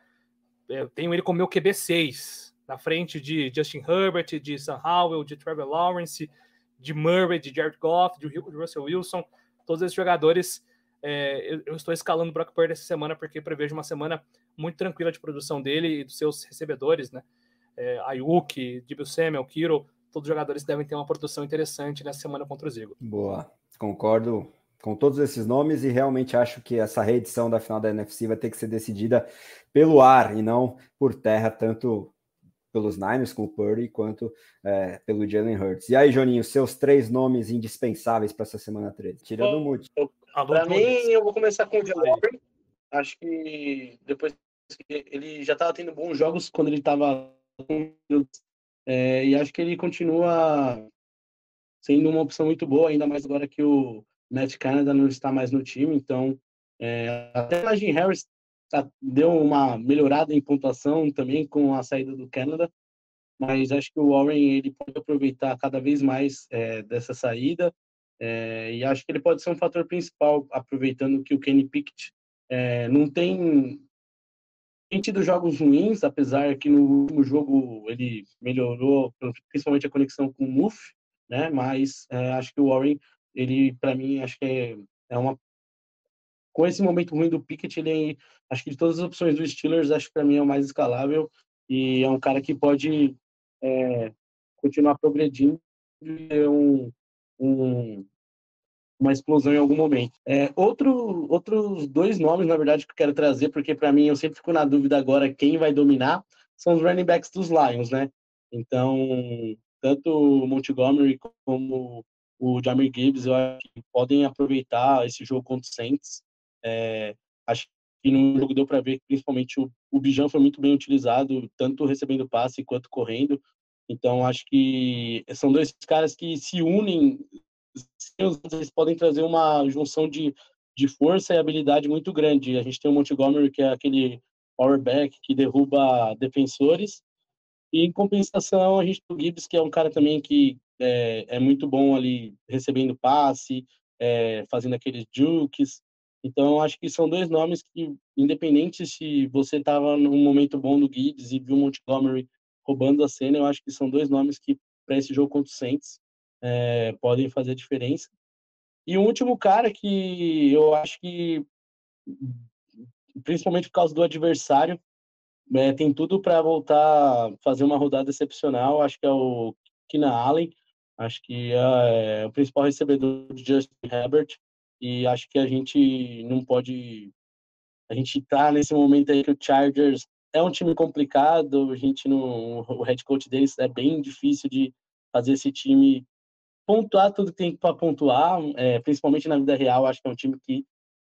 Eu tenho ele como meu QB 6, na frente de Justin Herbert, de Sam Howell, de Trevor Lawrence, de Murray, de Jared Goff, de Russell Wilson. Todos esses jogadores, é, eu, eu, estou escalando o Brock Purdy essa semana porque prevejo uma semana muito tranquila de produção dele e dos seus recebedores, né? É, Ayuk, Dibble Samuel, Kiro, todos os jogadores devem ter uma produção interessante nessa semana contra o Zigo. Boa, concordo com todos esses nomes e realmente acho que essa reedição da final da NFC vai ter que ser decidida pelo ar e não por terra, tanto pelos Niners com o Purdy quanto é, pelo Jalen Hurts. E aí, Joninho, seus três nomes indispensáveis para essa semana 13? Tirando o Mute. Para mim, eu vou começar com o Jalen Acho que depois que ele já estava tendo bons jogos quando ele estava é, e acho que ele continua sendo uma opção muito boa, ainda mais agora que o Matt Canada não está mais no time, então é, até Najee Harris tá, deu uma melhorada em pontuação também com a saída do Canada, mas acho que o Warren ele pode aproveitar cada vez mais é, dessa saída é, e acho que ele pode ser um fator principal aproveitando que o Kenny Pickett é, não tem tem tido jogos ruins, apesar que no último jogo ele melhorou, principalmente a conexão com o Muff, né? Mas é, acho que o Warren, ele, para mim, acho que é, é uma com esse momento ruim do Pickett, ele é, acho que de todas as opções do Steelers, acho que para mim é o mais escalável e é um cara que pode é, continuar progredindo ter um, um, uma explosão em algum momento. É, outro, outros dois nomes, na verdade, que eu quero trazer, porque para mim eu sempre fico na dúvida agora quem vai dominar, são os running backs dos Lions, né? Então, tanto o Montgomery como o Jamir Gibbs, eu acho que podem aproveitar esse jogo contra o Saints. É, acho que no jogo deu para ver que principalmente o, o Bijan foi muito bem utilizado, tanto recebendo passe quanto correndo. Então, acho que são dois caras que se unem eles podem trazer uma junção de, de força e habilidade muito grande. A gente tem o Montgomery, que é aquele powerback que derruba defensores, e em compensação a gente tem o Gibbs, que é um cara também que é, é muito bom ali recebendo passe, é, fazendo aqueles jukes. Então, acho que são dois nomes que, independente se você estava num momento bom do Gibbs e viu o Montgomery roubando a cena, eu acho que são dois nomes que, para esse jogo contra o Saints, é, podem fazer diferença. E o último cara que eu acho que, principalmente por causa do adversário, é, tem tudo para voltar fazer uma rodada excepcional. Acho que é o Kina Allen. Acho que é, é o principal recebedor de Justin Herbert. E acho que a gente não pode. A gente está nesse momento aí que o Chargers é um time complicado. A gente não. O head coach deles é bem difícil de fazer esse time pontuar tudo que tem para pontuar, é, principalmente na vida real, acho que é um time que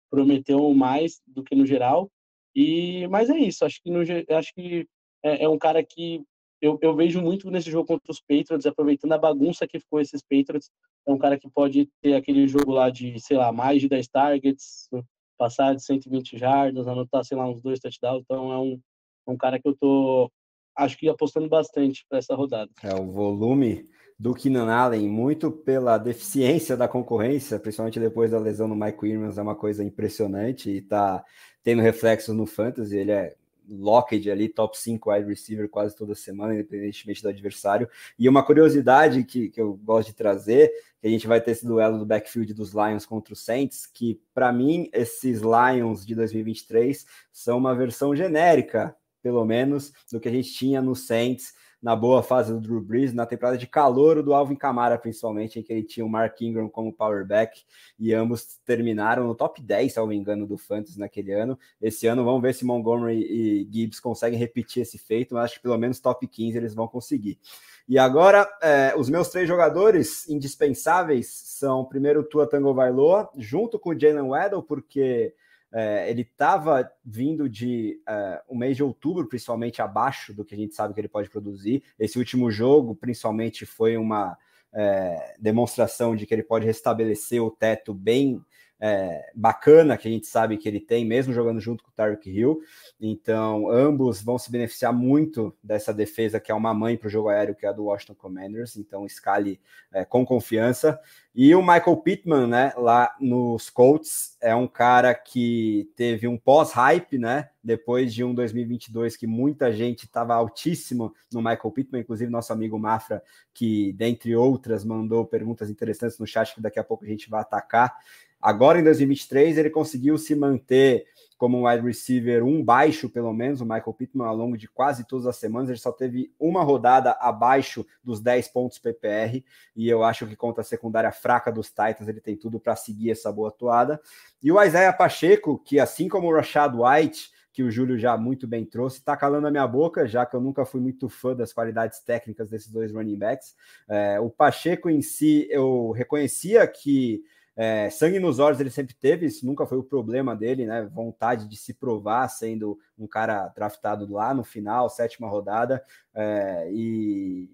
prometeu mais do que no geral. E mas é isso, acho que no, acho que é, é um cara que eu, eu, vejo muito nesse jogo contra os Patriots, aproveitando a bagunça que ficou esses Patriots. É um cara que pode ter aquele jogo lá de, sei lá, mais de 10 targets, passar de 120 jardas, anotar, sei lá, uns dois touchdowns. Então é um, é um cara que eu tô, acho que apostando bastante para essa rodada. É, o volume do Keenan Allen, muito pela deficiência da concorrência, principalmente depois da lesão no Mike Williams, é uma coisa impressionante e tá tendo reflexos no fantasy, ele é locked ali, top 5 wide receiver quase toda semana, independentemente do adversário. E uma curiosidade que, que eu gosto de trazer, que a gente vai ter esse duelo do backfield dos Lions contra os Saints, que para mim esses Lions de 2023 são uma versão genérica, pelo menos, do que a gente tinha no Saints na boa fase do Drew Brees, na temporada de calor do Alvin Kamara, principalmente, em que ele tinha o Mark Ingram como powerback, e ambos terminaram no top 10, se não me engano, do Fantasy naquele ano. Esse ano, vamos ver se Montgomery e Gibbs conseguem repetir esse feito, mas acho que pelo menos top 15 eles vão conseguir. E agora, é, os meus três jogadores indispensáveis são, primeiro, Tua Tango Vailoa, junto com o Jalen Weddle, porque é, ele estava vindo de é, um mês de outubro, principalmente abaixo do que a gente sabe que ele pode produzir. Esse último jogo, principalmente, foi uma é, demonstração de que ele pode restabelecer o teto bem é, bacana que a gente sabe que ele tem, mesmo jogando junto com o Tarek Hill. Então, ambos vão se beneficiar muito dessa defesa, que é uma mãe para o jogo aéreo, que é a do Washington Commanders. Então, escale é, com confiança. E o Michael Pittman, né, lá nos Colts, é um cara que teve um pós-hype, né, depois de um 2022 que muita gente estava altíssimo no Michael Pittman, inclusive nosso amigo Mafra, que, dentre outras, mandou perguntas interessantes no chat que daqui a pouco a gente vai atacar. Agora, em 2023, ele conseguiu se manter como um wide receiver um baixo, pelo menos, o Michael Pittman, ao longo de quase todas as semanas, ele só teve uma rodada abaixo dos 10 pontos PPR, e eu acho que contra a secundária fraca dos Titans, ele tem tudo para seguir essa boa atuada. E o Isaiah Pacheco, que assim como o Rashad White, que o Júlio já muito bem trouxe, está calando a minha boca, já que eu nunca fui muito fã das qualidades técnicas desses dois running backs. É, o Pacheco em si, eu reconhecia que é, sangue nos olhos ele sempre teve, isso nunca foi o problema dele, né? Vontade de se provar sendo um cara draftado lá no final, sétima rodada. É, e,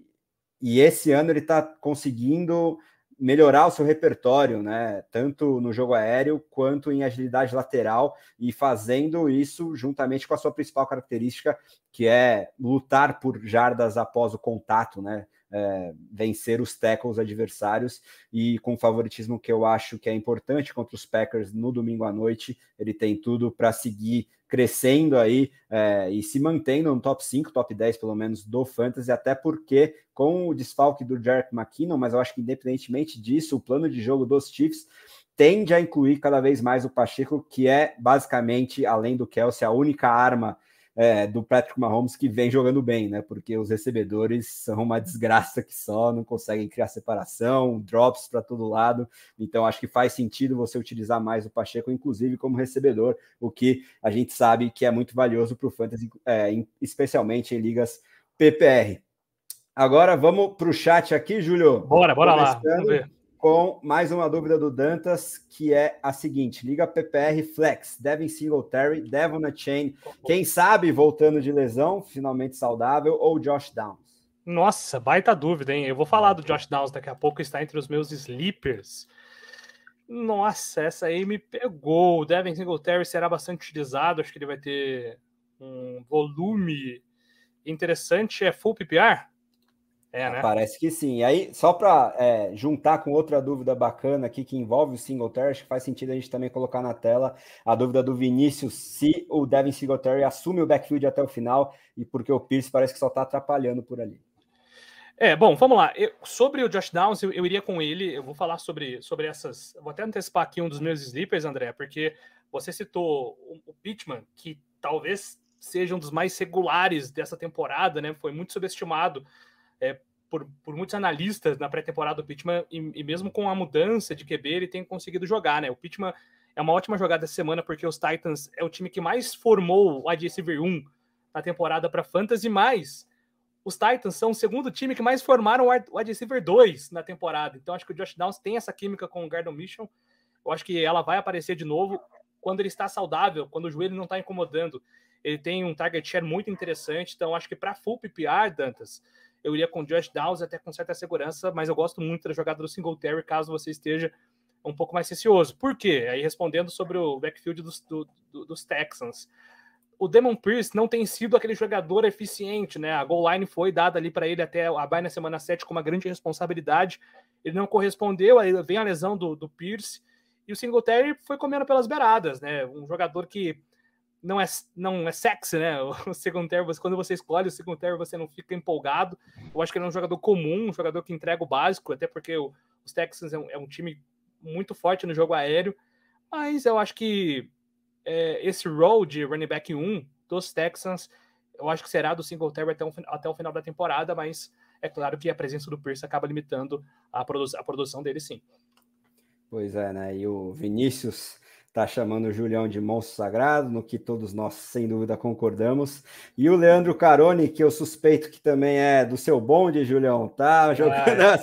e esse ano ele está conseguindo melhorar o seu repertório, né? Tanto no jogo aéreo quanto em agilidade lateral e fazendo isso juntamente com a sua principal característica, que é lutar por jardas após o contato, né? É, vencer os tackles adversários. E com favoritismo que eu acho que é importante contra os Packers no domingo à noite, ele tem tudo para seguir crescendo aí é, e se mantendo no top 5, top 10 pelo menos do Fantasy, até porque com o desfalque do Jarek McKinnon, mas eu acho que independentemente disso, o plano de jogo dos Chiefs tende a incluir cada vez mais o Pacheco, que é basicamente, além do Kelsey, a única arma é, do Patrick Mahomes que vem jogando bem, né? Porque os recebedores são uma desgraça que só, não conseguem criar separação, drops para todo lado. Então acho que faz sentido você utilizar mais o Pacheco, inclusive como recebedor, o que a gente sabe que é muito valioso para o Fantasy, é, especialmente em ligas PPR. Agora vamos para o chat aqui, Júlio. Bora, bora lá. Vamos ver com mais uma dúvida do Dantas, que é a seguinte: Liga PPR Flex, Devin Singletary, Devon Chain, quem sabe voltando de lesão, finalmente saudável, ou Josh Downs? Nossa, baita dúvida, hein? Eu vou falar do Josh Downs daqui a pouco, está entre os meus sleepers. Nossa, essa aí me pegou. O Devin Singletary será bastante utilizado, acho que ele vai ter um volume interessante. É full PPR? É, né? Parece que sim. E aí, só para é, juntar com outra dúvida bacana aqui que envolve o Singletary, acho que faz sentido a gente também colocar na tela a dúvida do Vinícius se o Devin Singletary assume o backfield até o final e porque o Pierce parece que só está atrapalhando por ali. É, bom, vamos lá. Eu, sobre o Josh Downs, eu, eu, iria com ele. Eu vou falar sobre, sobre essas. Vou até antecipar aqui um dos meus sleepers, André, porque você citou o, o Pittman, que talvez seja um dos mais regulares dessa temporada, né? Foi muito subestimado é, por, por, muitos analistas na pré-temporada do Pittman, e, e, mesmo com a mudança de QB, ele tem conseguido jogar, né? O Pittman é uma ótima jogada essa semana, porque os Titans é o time que mais formou o wide receiver 1 na temporada para Fantasy, mais os Titans são o segundo time que mais formaram o wide receiver 2 na temporada. Então acho que o Josh Downs tem essa química com o Gardner Mission. Eu acho que ela vai aparecer de novo quando ele está saudável, quando o joelho não está incomodando. Ele tem um target share muito interessante, então acho que para full PPR, Dantas, eu iria com Josh Downs até com certa segurança, mas eu gosto muito da jogada do Singletary, caso você esteja um pouco mais receoso. Por quê? Aí respondendo sobre o backfield dos, do, do, dos Texans. O Demon Pierce não tem sido aquele jogador eficiente, né? A goal line foi dada ali para ele até a bye na semana 7 com uma grande responsabilidade. Ele não correspondeu, aí vem a lesão do, do Pierce. E o Singletary foi comendo pelas beiradas, né? Um jogador que não é, não é sexy, né? O secundário, você, quando você escolhe o secundário, você não fica empolgado. Eu acho que ele é um jogador comum, um jogador que entrega o básico, até porque o, os Texans é um, é um, time muito forte no jogo aéreo. Mas eu acho que é, esse role de running back 1 dos Texans, eu acho que será do Singletary até, um, até o final da temporada, mas é claro que a presença do Pierce acaba limitando a, produ a produção dele, sim. Pois é, né? E o Vinícius está chamando o Julião de monstro sagrado, no que todos nós, sem dúvida, concordamos. E o Leandro Caroni, que eu suspeito que também é do seu bonde, Julião, tá jogando a,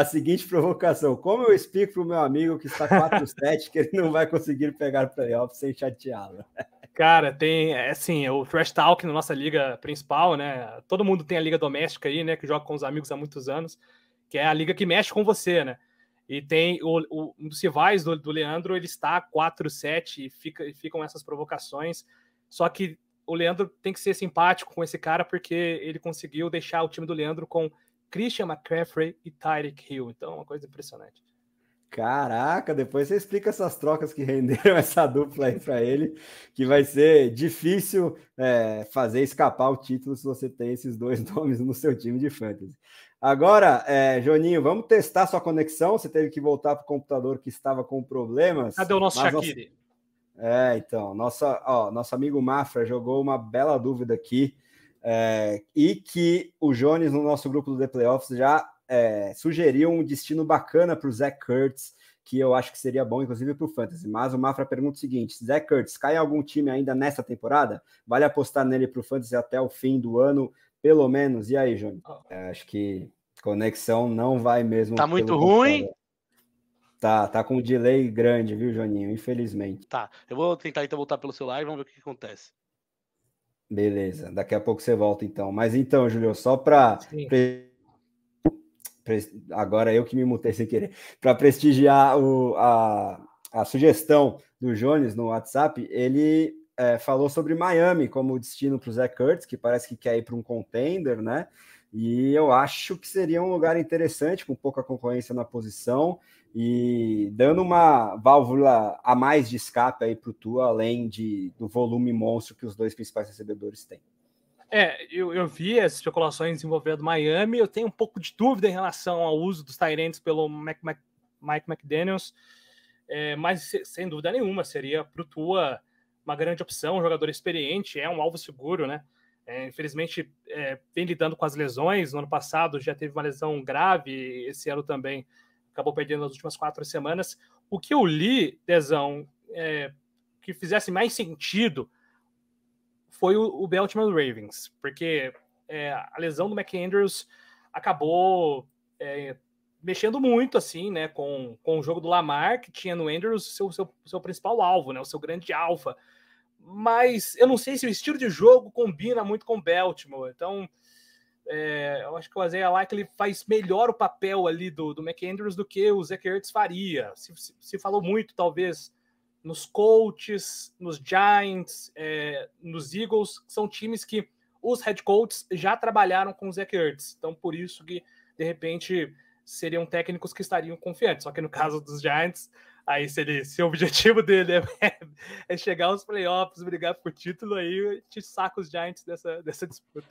a, seguinte provocação. Como eu explico para o meu amigo que está 4-7 que ele não vai conseguir pegar playoff sem chateá-lo? Cara, tem, é assim, o Trash Talk na nossa liga principal, né? Todo mundo tem a liga doméstica aí, né? Que joga com os amigos há muitos anos, que é a liga que mexe com você, né? E tem o, o, um dos rivais do, do Leandro, ele está 4-7 e fica, ficam essas provocações. Só que o Leandro tem que ser simpático com esse cara, porque ele conseguiu deixar o time do Leandro com Christian McCaffrey e Tyreek Hill. Então, é uma coisa impressionante. Caraca, depois você explica essas trocas que renderam essa dupla aí para ele, que vai ser difícil é, fazer escapar o título se você tem esses dois nomes no seu time de fantasy. Agora, é, Joninho, vamos testar sua conexão. Você teve que voltar para o computador que estava com problemas. Cadê o nosso Shaqiri? Nossa... É, então, nossa, ó, nosso amigo Mafra jogou uma bela dúvida aqui. É, e que o Jones, no nosso grupo do The Playoffs, já é, sugeriu um destino bacana para o Zach Kurtz, que eu acho que seria bom, inclusive, para o Fantasy. Mas o Mafra pergunta o seguinte: Zach Kurtz cai em algum time ainda nessa temporada? Vale apostar nele para o Fantasy até o fim do ano? Pelo menos. E aí, Júnior? É, acho que conexão não vai mesmo. Tá muito ruim. Tá, tá com um delay grande, viu, Joninho? Infelizmente. Tá, eu vou tentar então voltar pelo celular e vamos ver o que, acontece. Beleza, daqui a pouco você volta então. Mas então, Júlio, só para agora eu que me mutei sem querer, para prestigiar o, a, a sugestão do Jones no WhatsApp, ele é, falou sobre Miami como destino para o Zé Kurtz, que parece que quer ir para um contender, né? E eu acho que seria um lugar interessante, com pouca concorrência na posição e dando uma válvula a mais de escape aí para o Tua, além de, do volume monstro que os dois principais recebedores têm. É, eu, eu vi as especulações envolvendo Miami, eu tenho um pouco de dúvida em relação ao uso dos Tyrants pelo Mac, Mac, Mike McDaniels, é, mas sem dúvida nenhuma seria para o Tua uma grande opção, um jogador experiente, é um alvo seguro, né? É, infelizmente, é, vem lidando com as lesões. No ano passado já teve uma lesão grave, esse ano também acabou perdendo nas últimas quatro semanas. O que eu li, Dezão, é, que fizesse mais sentido foi o, o Baltimore Ravens, porque é, a lesão do McAndrews acabou é, mexendo muito assim, né, com, com o jogo do Lamar, que tinha no Andrews seu, seu, seu principal alvo, né, o seu grande alfa mas eu não sei se o estilo de jogo combina muito com Baltimore. Então, é, eu acho que o Isaiah Likely faz melhor o papel ali do, do McAndrews do que o Zach Ertz faria. Se, se, se, falou muito, talvez, nos Colts, nos Giants, é, nos Eagles, que são times que os head coaches já trabalharam com o Zach Ertz. Então, por isso que, de repente, seriam técnicos que estariam confiantes. Só que no caso dos Giants, Aí, se, ele, se o objetivo dele é, é chegar aos playoffs, brigar por título, aí te saca os Giants dessa, dessa disputa.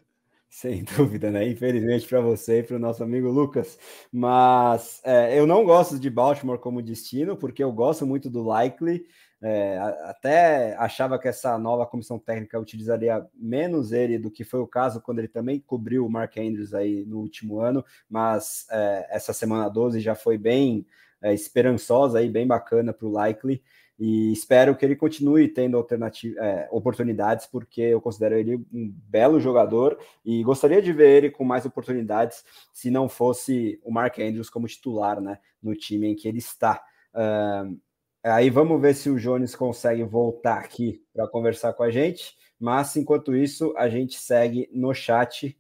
Sem dúvida, né? Infelizmente para você e para o nosso amigo Lucas. Mas é, eu não gosto de Baltimore como destino, porque eu gosto muito do Likely. É, até achava que essa nova comissão técnica utilizaria menos ele do que foi o caso quando ele também cobriu o Mark Andrews aí no último ano, mas é, essa semana 12 já foi bem é, esperançosa e bem bacana para o Likely. E espero que ele continue tendo alternativa, é, oportunidades, porque eu considero ele um belo jogador e gostaria de ver ele com mais oportunidades se não fosse o Mark Andrews como titular né, no time em que ele está. Uh, aí vamos ver se o Jones consegue voltar aqui para conversar com a gente. Mas enquanto isso, a gente segue no chat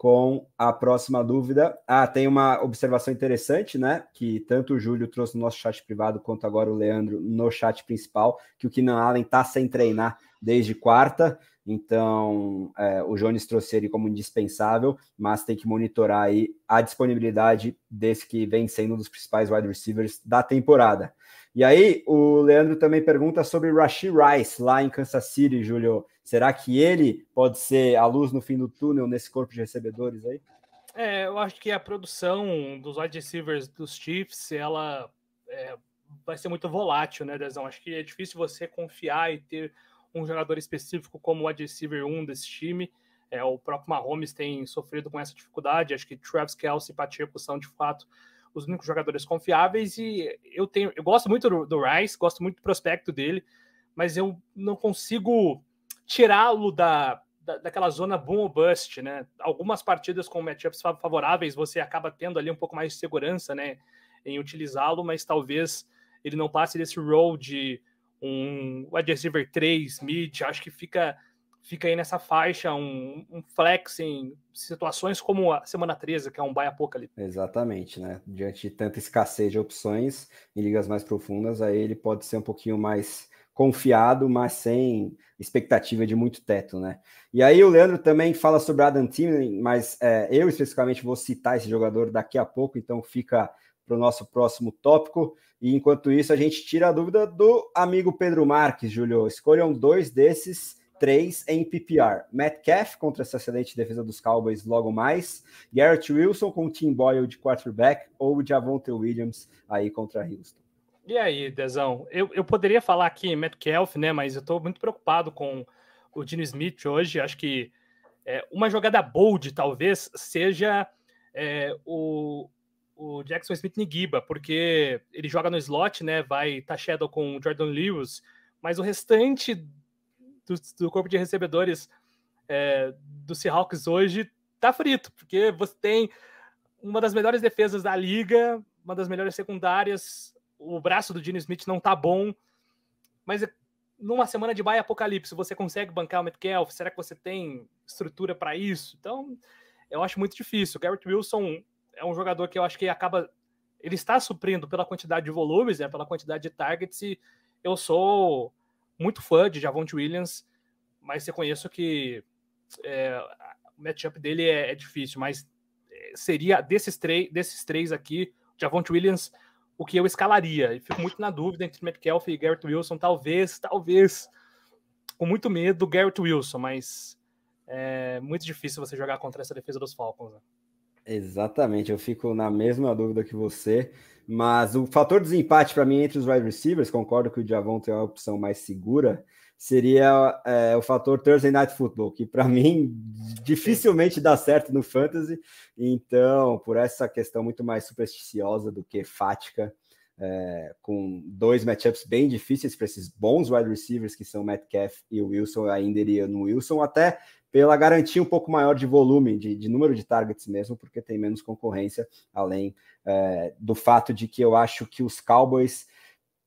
com a próxima dúvida. Ah, tem uma observação interessante, né? Que tanto o Júlio trouxe no nosso chat privado, quanto agora o Leandro no chat principal, que o Keenan Allen está sem treinar desde quarta. Então, é, o Jones trouxe ele como indispensável, mas tem que monitorar aí a disponibilidade desse que vem sendo um dos principais wide receivers da temporada. E aí, o Leandro também pergunta sobre Rashid Rice lá em Kansas City, Júlio. Será que ele pode ser a luz no fim do túnel nesse corpo de recebedores aí? É, eu acho que a produção dos wide receivers dos Chiefs, ela é, vai ser muito volátil, né, Dezão? Acho que é difícil você confiar e ter um jogador específico como o wide receiver 1 desse time. É, o próprio Mahomes tem sofrido com essa dificuldade. Acho que Travis Kelsey e Pacheco são, de fato, os únicos jogadores confiáveis. E eu tenho, eu gosto muito do, do Rice, gosto muito do prospecto dele, mas eu não consigo tirá-lo da, da, daquela zona boom ou bust, né? Algumas partidas com matchups favoráveis você acaba tendo ali um pouco mais de segurança, né? Em utilizá-lo, mas talvez ele não passe desse role de um wide receiver 3, mid, acho que fica fica aí nessa faixa, um, um, flex em situações como a semana 13, que é um buy apocalipse. Exatamente, né? Diante de tanta escassez de opções em ligas mais profundas, aí ele pode ser um pouquinho mais confiado, mas sem expectativa de muito teto, né? E aí o Leandro também fala sobre Adam Thielen, mas é, eu especificamente vou citar esse jogador daqui a pouco, então fica para o nosso próximo tópico. E enquanto isso, a gente tira a dúvida do amigo Pedro Marques, Júlio. Escolham dois desses três em PPR. Metcalf contra essa excelente defesa dos Cowboys logo mais. Garrett Wilson com Tim Boyle de quarterback ou Javonte Williams aí contra Houston. E aí, Dezão? Eu, eu poderia falar aqui Metcalf, né? Mas eu estou muito preocupado com o Dino Smith hoje. Acho que é, uma jogada bold, talvez, seja é, o, o Jackson Smith Nigiba, porque ele joga no slot, né? Vai tá shadow com o Jordan Lewis, mas o restante do, do corpo de recebedores é, do Seahawks hoje tá frito, porque você tem uma das melhores defesas da liga, uma das melhores secundárias, o braço do Gene Smith não tá bom, mas numa semana de baia apocalipse, você consegue bancar o Metcalf? Será que você tem estrutura para isso? Então, eu acho muito difícil. O Garrett Wilson é um jogador que eu acho que acaba. Ele está suprindo pela quantidade de volumes, né, pela quantidade de targets, e eu sou muito fã de Javonte Williams, mas reconheço que é, o matchup dele é, é difícil. Mas seria desses, desses três aqui, Javonte Williams, o que eu escalaria. E fico muito na dúvida entre Metcalf e Garrett Wilson. Talvez, talvez, com muito medo do Garrett Wilson, mas é muito difícil você jogar contra essa defesa dos Falcons. Né? Exatamente, eu fico na mesma dúvida que você, mas o fator desempate para mim entre os wide receivers, concordo que o Javonte é a opção mais segura, seria é, o fator Thursday Night Football, que para mim dificilmente dá certo no fantasy. Então, por essa questão muito mais supersticiosa do que fática, é, com dois matchups bem difíceis para esses bons wide receivers que são Metcalf e Wilson, eu ainda iria no Wilson, até pela garantia um pouco maior de volume, de, de número de targets mesmo, porque tem menos concorrência, além é, do fato de que eu acho que os Cowboys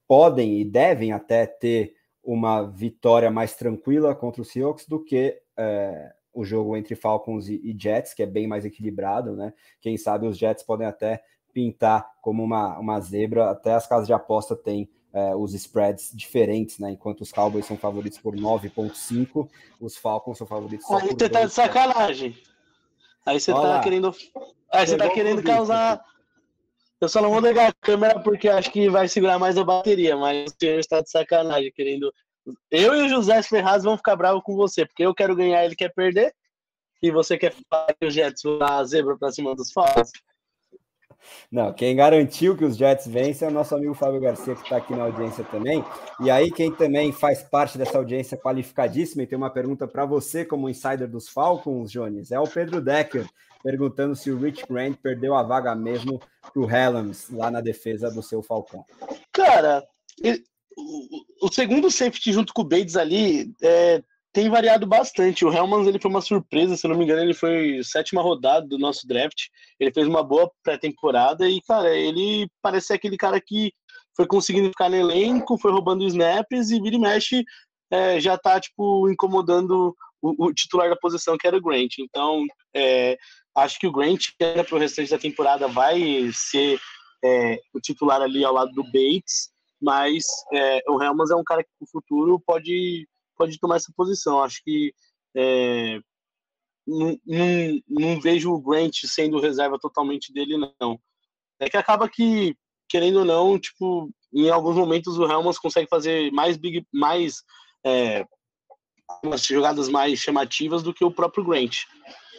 podem e devem até ter uma vitória mais tranquila contra os Seahawks do que é, o jogo entre Falcons e, Jets, que é bem mais equilibrado, né? Quem sabe os Jets podem até pintar como uma, uma zebra, até as casas de aposta têm é, os spreads diferentes, né? Enquanto os Cowboys são favoritos por 9,5, os Falcons são favoritos Aí você tá de sacanagem. Aí você tá querendo. Aí você tá querendo causar. Eu só não vou ligar a câmera porque acho que vai segurar mais a bateria, mas o senhor está de sacanagem, querendo. Eu e o José Ferraz vão ficar bravos com você, porque eu quero ganhar, ele quer perder, e você quer falar que o Jets vai a zebra para cima dos Falcons. Não, quem garantiu que os Jets vencem é o nosso amigo Fábio Garcia, que está aqui na audiência também. E aí, quem também faz parte dessa audiência qualificadíssima e tem uma pergunta para você, como insider dos Falcons, Jones, é o Pedro Decker perguntando se o Rich Grant perdeu a vaga mesmo para o Helms lá na defesa do seu Falcão. Cara, ele, o, o, segundo safety junto com o Bates ali é, tem variado bastante. O Helmans ele foi uma surpresa, se não me engano, ele foi sétima rodada do nosso draft. Ele fez uma boa pré-temporada e, cara, ele parece ser aquele cara que foi conseguindo ficar no elenco, foi roubando snaps e vira e mexe é, já tá, tipo, incomodando o, o, titular da posição, que era o Grant. Então, é, Acho que o Grant, para o restante da temporada, vai ser é, o titular ali ao lado do Bates, mas é, o Helmas é um cara que no futuro pode, pode tomar essa posição. Acho que é, não, não, não, vejo o Grant sendo reserva totalmente dele, não. É que acaba que, querendo ou não, tipo, em alguns momentos o Helmas consegue fazer mais big, mais é, umas jogadas mais chamativas do que o próprio Grant.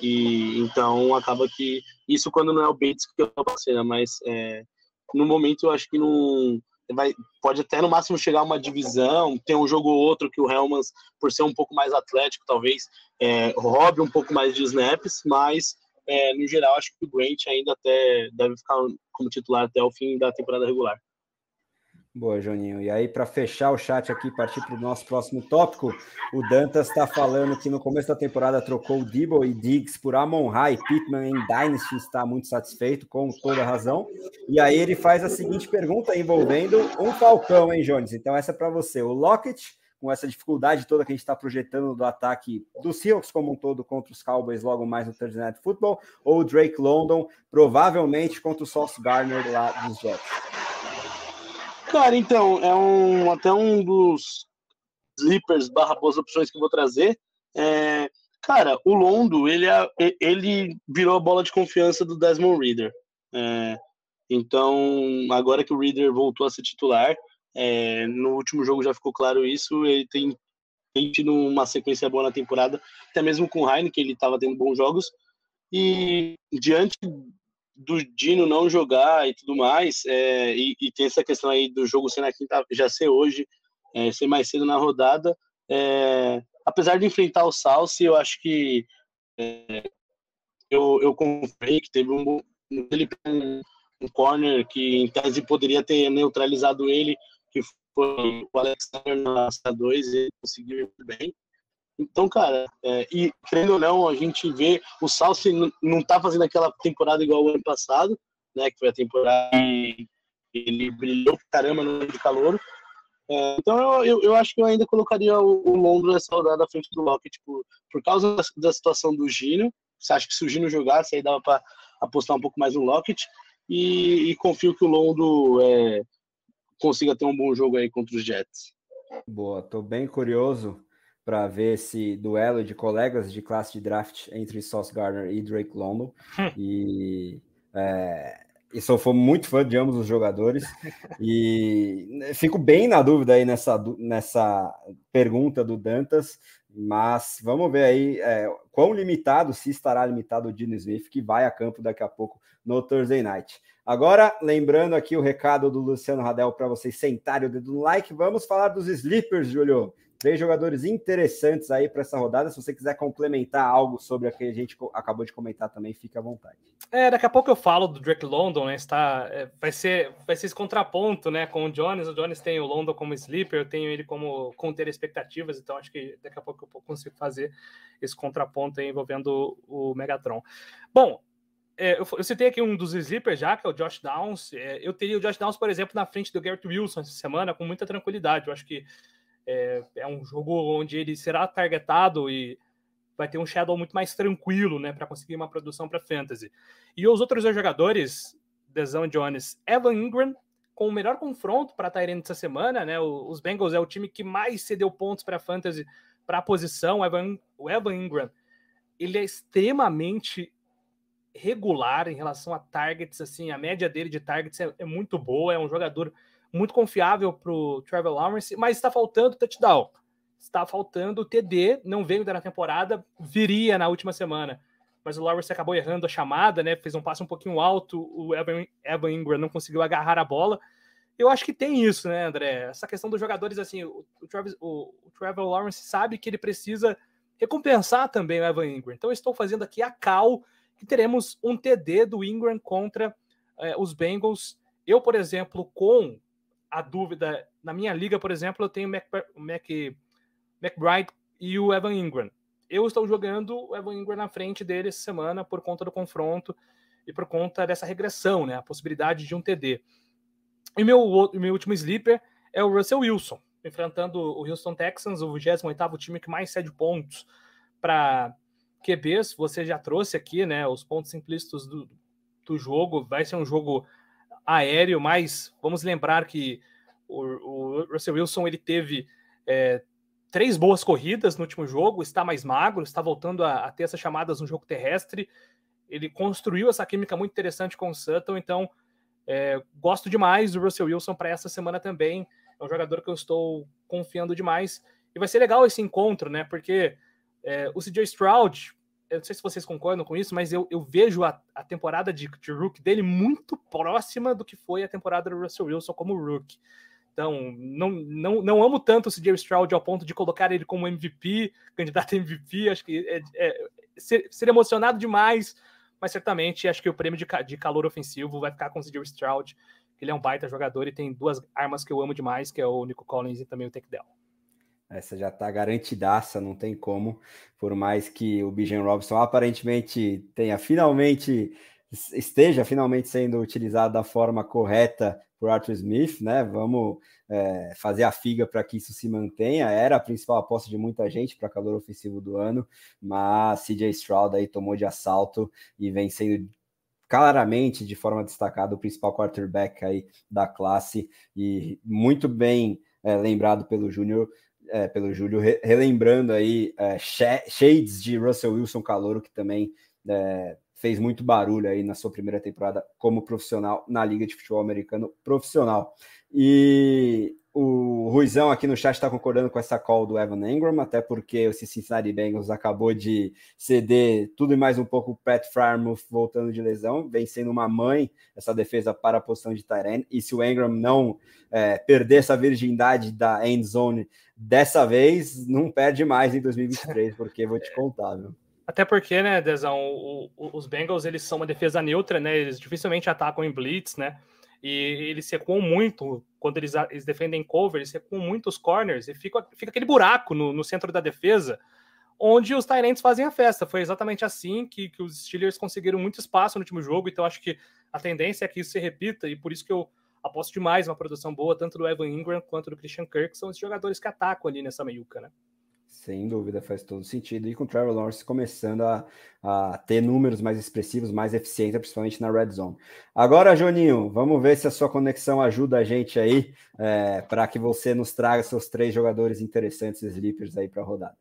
E então acaba que isso quando não é o Bates que eu parceira, mas é, no momento eu acho que não vai pode até no máximo chegar uma divisão, tem um jogo ou outro que o Helmans, por ser um pouco mais atlético, talvez é, roube um pouco mais de snaps, mas é, no geral acho que o Grant ainda até deve ficar como titular até o fim da temporada regular. Boa, Joninho. E aí, para fechar o chat aqui, partir para o nosso próximo tópico, o Dantas está falando que no começo da temporada trocou o Debo e Diggs por Amon High. Pittman em Dynasty está muito satisfeito, com toda razão. E aí ele faz a seguinte pergunta envolvendo um Falcão, hein, Jones? Então, essa é para você. O Lockett, com essa dificuldade toda que a gente está projetando do ataque dos Seahawks como um todo contra os Cowboys logo mais no Thursday Night Football, ou o Drake London, provavelmente contra o Sauce Gardner lá dos Jets? Cara, então, é um, até um dos sleepers barra boas opções que eu vou trazer. É, cara, o Londo, ele, é, ele virou a bola de confiança do Desmond Reader. É, então, agora que o Reader voltou a ser titular, é, no último jogo já ficou claro isso, ele tem, tem tido uma sequência boa na temporada, até mesmo com o que ele estava tendo bons jogos. E diante do Dino não jogar e tudo mais, é, e, e, tem essa questão aí do jogo ser na quinta, já ser hoje, é, ser mais cedo na rodada, é, apesar de enfrentar o Salsi, eu acho que é, eu, eu comprei que teve um, um, um corner que em tese poderia ter neutralizado ele, que foi o Alexander na 2, ele conseguiu bem. Então, cara, é, e querendo ou não, a gente vê o Salsi não tá fazendo aquela temporada igual o ano passado, né? Que foi a temporada que ele brilhou caramba no de calor. É, então eu, eu, acho que eu ainda colocaria o, o Londres nessa rodada à frente do Lockett por, por causa da, da, situação do Gino. Você acha que se o Gino jogasse, aí dava para apostar um pouco mais no Lockett. E, e confio que o Londo é, consiga ter um bom jogo aí contra os Jets. Boa, tô bem curioso para ver esse duelo de colegas de classe de draft entre Sauce Gardner e Drake London. E é, e sou muito fã de ambos os jogadores. E fico bem na dúvida aí nessa, nessa pergunta do Dantas, mas vamos ver aí é, quão limitado, se estará limitado o Dino Smith, que vai a campo daqui a pouco no Thursday Night. Agora, lembrando aqui o recado do Luciano Radel para vocês sentarem o dedo no like, vamos falar dos sleepers, Júlio. Três jogadores interessantes aí para essa rodada. Se você quiser complementar algo sobre o que a gente acabou de comentar também, fique à vontade. É, daqui a pouco eu falo do Drake London, né? Está, é, vai, ser, vai ser esse contraponto né, com o Jones. O Jones tem o London como sleeper, eu tenho ele como conter expectativas, então acho que daqui a pouco eu consigo fazer esse contraponto envolvendo o Megatron. Bom, é, eu, eu, citei aqui um dos sleepers já, que é o Josh Downs. É, eu teria o Josh Downs, por exemplo, na frente do Garrett Wilson essa semana, com muita tranquilidade. Eu acho que é, é um jogo onde ele será targetado e vai ter um Shadow muito mais tranquilo, né, para conseguir uma produção para Fantasy. E os outros dois jogadores, Dezão Jones, Evan Ingram, com o melhor confronto para Tyrene essa semana, né? Os Bengals é o time que mais cedeu pontos para Fantasy para a posição. O Evan, o Evan Ingram, ele é extremamente regular em relação a targets, assim, a média dele de targets é, é muito boa, é um jogador muito confiável para o Trevor Lawrence, mas está faltando touchdown. Está faltando TD, não veio da temporada, viria na última semana. Mas o Lawrence acabou errando a chamada, né? Fez um passe um pouquinho alto, o Evan, Evan Ingram não conseguiu agarrar a bola. Eu acho que tem isso, né, André? Essa questão dos jogadores, assim, o, Travis, o, o Trevor Lawrence sabe que ele precisa recompensar também o Evan Ingram. Então, estou fazendo aqui a cal que teremos um TD do Ingram contra eh, os Bengals. Eu, por exemplo, com a dúvida. Na minha liga, por exemplo, eu tenho Mac, Mac, McBride e o Evan Ingram. Eu estou jogando o Evan Ingram na frente dele essa semana por conta do confronto e por conta dessa regressão, né? A possibilidade de um TD. E meu, meu último sleeper é o Russell Wilson, enfrentando o Houston Texans, o 28º time que mais cede pontos para QBs. Você já trouxe aqui, né, os pontos implícitos do, do jogo. Vai ser um jogo aéreo, mas vamos lembrar que o, o Russell Wilson ele teve é, três boas corridas no último jogo, está mais magro, está voltando a, a, ter essas chamadas no jogo terrestre. Ele construiu essa química muito interessante com o Sutton, então é, gosto demais do Russell Wilson para essa semana também. É um jogador que eu estou confiando demais. E vai ser legal esse encontro, né? Porque é, o CJ Stroud eu não sei se vocês concordam com isso, mas eu, eu vejo a, a temporada de, de Rook dele muito próxima do que foi a temporada do Russell Wilson como Rook. Então, não, não, não amo tanto o CJ Stroud ao ponto de colocar ele como MVP, candidato a MVP. Acho que é, é, ser, ser, emocionado demais, mas certamente acho que o prêmio de, de calor ofensivo vai ficar com o CJ Stroud. Ele é um baita jogador e tem duas armas que eu amo demais, que é o Nico Collins e também o Tech Dell. Essa já está garantidaça, não tem como. Por mais que o Bijan Robson aparentemente tenha finalmente esteja finalmente sendo utilizado da forma correta por Arthur Smith, né? Vamos é, fazer a figa para que isso se mantenha. Era a principal aposta de muita gente para calor ofensivo do ano, mas CJ Stroud aí tomou de assalto e vem sendo claramente de forma destacada o principal quarterback aí da classe e muito bem é, lembrado pelo Júnior é, pelo Júlio, re relembrando aí é, shades de Russell Wilson Calouro, que também é, fez muito barulho aí na sua primeira temporada como profissional na Liga de Futebol Americano profissional. E o Ruizão aqui no chat está concordando com essa call do Evan Engram, até porque o Cincinnati Bengals acabou de ceder tudo e mais um pouco o Pat Frymouth voltando de lesão, vem sendo uma mãe essa defesa para a posição de Tyrene. E se o Engram não é, perder essa virgindade da end zone dessa vez, não perde mais em 2023, porque vou te contar, viu? Até porque, né, Dezão, o, o, os Bengals eles são uma defesa neutra, né? Eles dificilmente atacam em blitz, né? E eles recuam muito quando eles, eles defendem cover, eles recuam muito os corners e fica, fica aquele buraco no, no centro da defesa onde os Tyrants fazem a festa. Foi exatamente assim que, que os Steelers conseguiram muito espaço no último jogo, então acho que a tendência é que isso se repita e por isso que eu aposto demais uma produção boa, tanto do Evan Ingram quanto do Christian Kirk, que são os jogadores que atacam ali nessa meiuca, né? Sem dúvida, faz todo sentido. E com o Trevor Lawrence começando a, a ter números mais expressivos, mais eficientes, principalmente na red zone. Agora, Joninho, vamos ver se a sua conexão ajuda a gente aí é, para que você nos traga seus três jogadores interessantes sleepers aí para a rodada.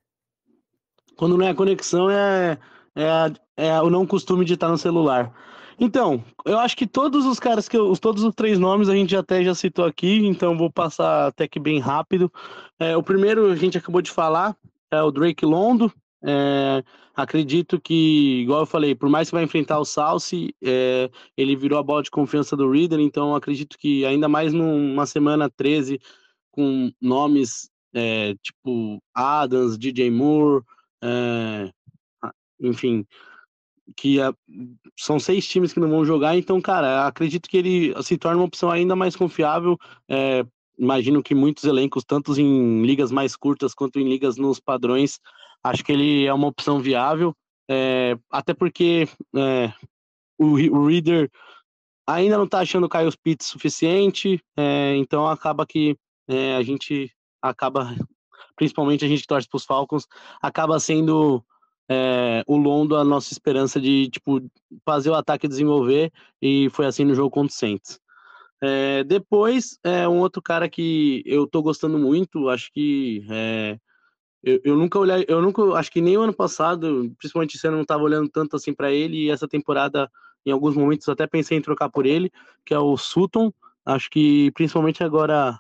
Quando não é conexão, é, é, é o não costume de estar no celular. Então, eu acho que todos os caras que eu, todos os três nomes a gente até já citou aqui, então vou passar até que bem rápido. É, o primeiro a gente acabou de falar, é o Drake Londo. É, acredito que, igual eu falei, por mais que vai enfrentar o Salsi, é, ele virou a bola de confiança do Reader, então acredito que ainda mais numa semana 13 com nomes é, tipo Adams, DJ Moore, é, enfim, que é, são seis times que não vão jogar, então, cara, acredito que ele se torna uma opção ainda mais confiável. Imagino que muitos elencos, tanto em ligas mais curtas quanto em ligas nos padrões, acho que ele é uma opção viável, é, até porque é, o, o, Reader ainda não está achando o Kyle Pitts suficiente, é, então acaba que é, a gente acaba, principalmente a gente que torce para os Falcons, acaba sendo é, o Londo a nossa esperança de tipo fazer o ataque desenvolver e foi assim no jogo contra o Saints. É, depois, é, um outro cara que eu tô gostando muito, acho que é, eu, eu, nunca olhei, eu nunca, acho que nem o ano passado, principalmente você não tava olhando tanto assim para ele, e essa temporada, em alguns momentos, até pensei em trocar por ele, que é o Sutton. Acho que principalmente agora,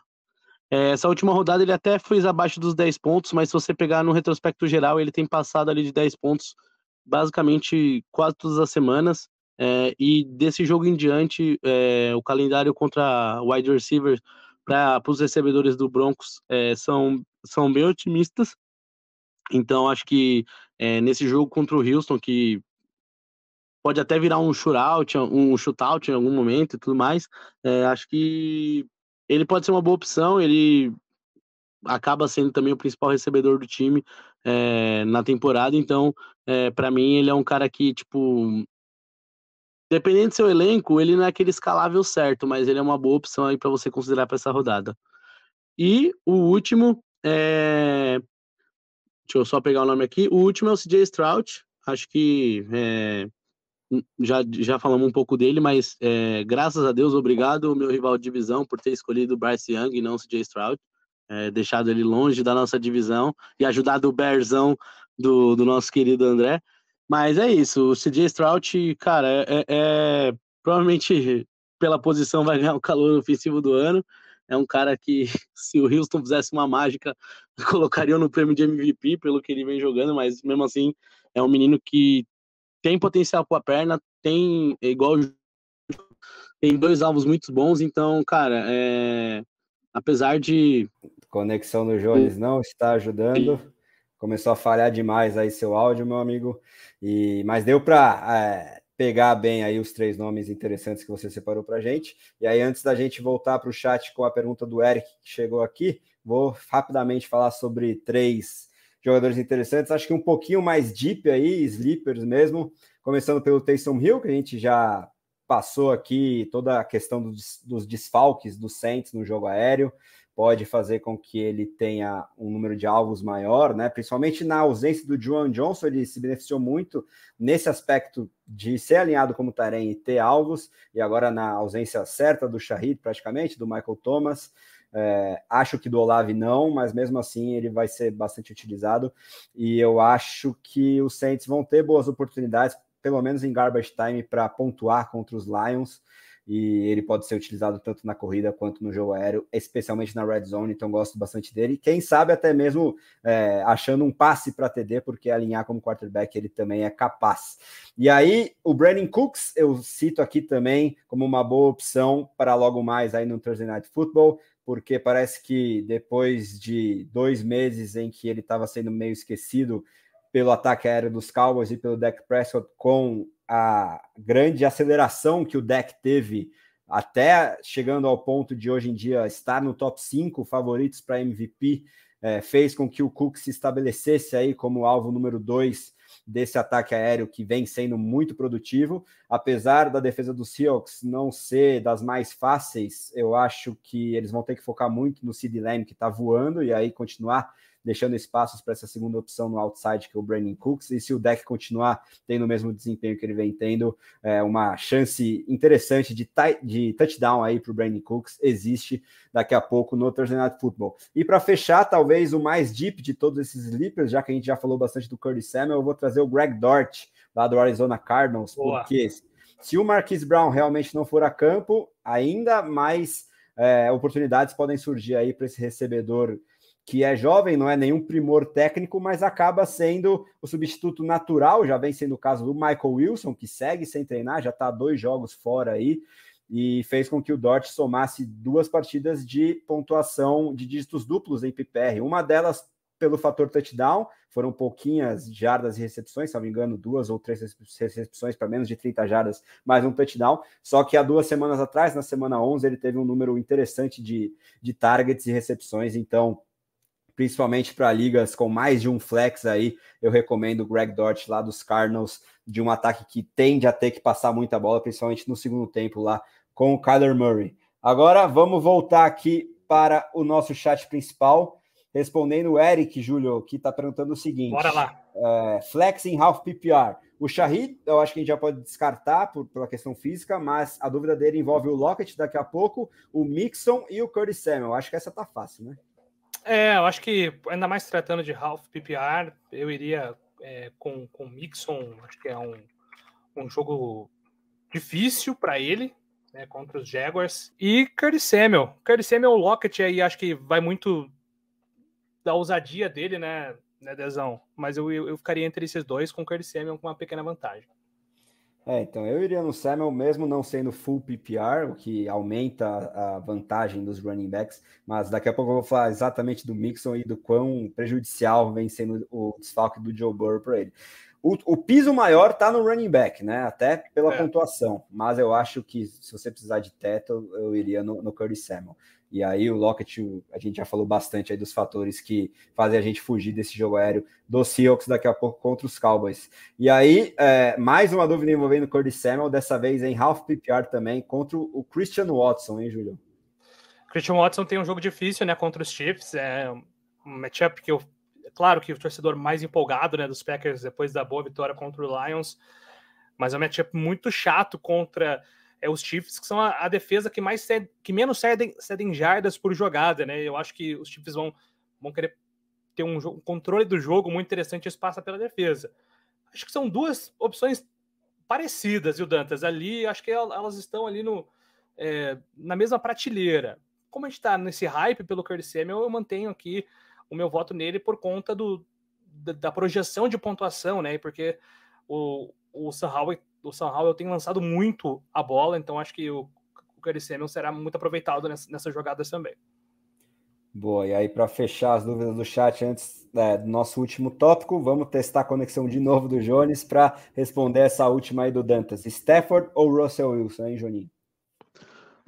é, essa última rodada ele até fez abaixo dos 10 pontos, mas se você pegar no retrospecto geral, ele tem passado ali de 10 pontos basicamente quase todas as semanas. É, e desse jogo em diante, é, o calendário contra wide receiver para os recebedores do Broncos é, são, são bem otimistas. Então, acho que é, nesse jogo contra o Houston, que pode até virar um shootout, um shootout em algum momento e tudo mais, é, acho que ele pode ser uma boa opção. Ele acaba sendo também o principal recebedor do time é, na temporada. Então, para mim, ele é um cara que, tipo, dependendo do seu elenco, ele não é aquele escalável certo, mas ele é uma boa opção aí para você considerar para essa rodada. E o último é. Deixa eu só pegar o nome aqui. O último é o CJ Stroud. Acho que é... já, já falamos um pouco dele, mas é... graças a Deus, obrigado, meu rival de divisão, por ter escolhido o Bryce Young e não o CJ Stroud. É... deixado ele longe da nossa divisão e ajudado o Berzão do, do nosso querido André. Mas é isso, o CJ Stroud, cara, é, é, é, provavelmente pela posição vai ganhar o calor ofensivo do ano. É um cara que, se o Houston fizesse uma mágica, colocaria no prêmio de MVP pelo que ele vem jogando, mas mesmo assim é um menino que tem potencial com a perna, tem igual tem dois alvos muito bons, então, cara, é, apesar de conexão do Jones não está ajudando começou a falhar demais aí seu áudio, meu amigo. E mas deu para é, pegar bem aí os três nomes interessantes que você separou para gente. E aí antes da gente voltar para o chat com a pergunta do Eric que chegou aqui, vou rapidamente falar sobre três jogadores interessantes. Acho que um pouquinho mais deep aí, sleepers mesmo. Começando pelo Taysom Hill, que a gente já passou aqui toda a questão dos, dos desfalques do Saints no jogo aéreo pode fazer com que ele tenha um número de alvos maior, né? Principalmente na ausência do Joan Johnson, ele se beneficiou muito nesse aspecto de ser alinhado como Tarém e ter alvos, e agora na ausência certa do Shahid, praticamente, do Michael Thomas. É, acho que do Olave não, mas mesmo assim ele vai ser bastante utilizado. E eu acho que os Saints vão ter boas oportunidades, pelo menos em garbage time, para pontuar contra os Lions e ele pode ser utilizado tanto na corrida quanto no jogo aéreo, especialmente na red zone, então gosto bastante dele. Quem sabe até mesmo é, achando um passe para TD, porque alinhar como quarterback ele também é capaz. E aí, o Brandon Cooks, eu cito aqui também como uma boa opção para logo mais aí no Thursday Night Football, porque parece que depois de dois meses em que ele estava sendo meio esquecido pelo ataque aéreo dos Cowboys e pelo Dak Prescott com a grande aceleração que o deck teve até chegando ao ponto de hoje em dia estar no top 5 favoritos para MVP, é, fez com que o Cook se estabelecesse aí como alvo número 2 desse ataque aéreo que vem sendo muito produtivo. Apesar da defesa dos Seahawks não ser das mais fáceis, eu acho que eles vão ter que focar muito no Sid Lamb, que está voando, e aí continuar deixando espaços para essa segunda opção no outside, que é o Brandon Cooks. E se o deck continuar tendo o mesmo desempenho que ele vem tendo, é, uma chance interessante de, de touchdown aí para o Brandon Cooks existe daqui a pouco no Thursday Night Football. E para fechar, talvez o mais deep de todos esses sleepers, já que a gente já falou bastante do Curtis Samuel, eu vou trazer o Greg Dort, lá do Arizona Cardinals, Boa. porque se o Marquise Brown realmente não for a campo, ainda mais é, oportunidades podem surgir aí para esse recebedor que é jovem, não é nenhum primor técnico, mas acaba sendo o substituto natural, já vem sendo o caso do Michael Wilson, que segue sem treinar, já está dois jogos fora aí, e fez com que o Dort somasse duas partidas de pontuação de dígitos duplos em PPR. Uma delas pelo fator touchdown, foram pouquinhas jardas e recepções, se não me engano, duas ou três recepções para menos de 30 jardas, mais um touchdown. Só que há duas semanas atrás, na semana 11, ele teve um número interessante de, de targets e recepções, então, principalmente para ligas com mais de um flex aí, eu recomendo o Greg Dort lá dos Cardinals, de um ataque que tende a ter que passar muita bola, principalmente no segundo tempo lá com o Kyler Murray. Agora vamos voltar aqui para o nosso chat principal respondendo o Eric, Júlio, que está perguntando o seguinte: Bora lá. É, flex em half PPR. O Shahid, eu acho que a gente já pode descartar por, pela questão física, mas a dúvida dele envolve o Lockett daqui a pouco, o Mixon e o Curtis Samuel. Acho que essa tá fácil, né? É, eu acho que ainda mais tratando de half PPR, eu iria é, com o Mixon. Acho que é um, um jogo difícil para ele, né, contra os Jaguars. E Curtis Samuel. Curtis Samuel, Lockett aí acho que vai muito da ousadia dele, né, né Dezão? Mas eu, eu, ficaria entre esses dois com o Curtis Samuel com uma pequena vantagem. É, então eu iria no Samuel mesmo não sendo full PPR, o que aumenta a vantagem dos running backs, mas daqui a pouco eu vou falar exatamente do Mixon e do quão prejudicial vem sendo o desfalque do Joe Burrow para ele. O, o, piso maior está no running back, né? Até pela é. pontuação, mas eu acho que se você precisar de teto, eu iria no, no Curtis Samuel. E aí o Lockett, a gente já falou bastante aí dos fatores que fazem a gente fugir desse jogo aéreo do Seahawks daqui a pouco contra os Cowboys. E aí, é, mais uma dúvida envolvendo o Cody Samuel, dessa vez em half PPR também, contra o Christian Watson, hein, Júlio? Christian Watson tem um jogo difícil, né, contra os Chiefs, é um matchup que eu, claro que o torcedor mais empolgado, né, dos Packers depois da boa vitória contra o Lions, mas é um matchup muito chato contra é os Chiefs, que são a, a defesa que mais que menos cedem, cedem jardas por jogada, né? Eu acho que os Chiefs vão, vão querer ter um, um controle do jogo muito interessante, isso passa pela defesa. Acho que são duas opções parecidas, o Dantas ali, acho que elas estão ali no, é, na mesma prateleira. Como a gente está nesse hype pelo Curtis Samuel, eu mantenho aqui o meu voto nele por conta do, da, da projeção de pontuação, né? Porque o, o Sam Howell o Sam Howell tem lançado muito a bola, então acho que o, o Curry Samuel será muito aproveitado nessa, nessas jogadas também. Boa, e aí para fechar as dúvidas do chat antes é, do nosso último tópico, vamos testar a conexão de novo do Jones para responder essa última aí do Dantas. Stafford ou Russell Wilson, hein, Joninho?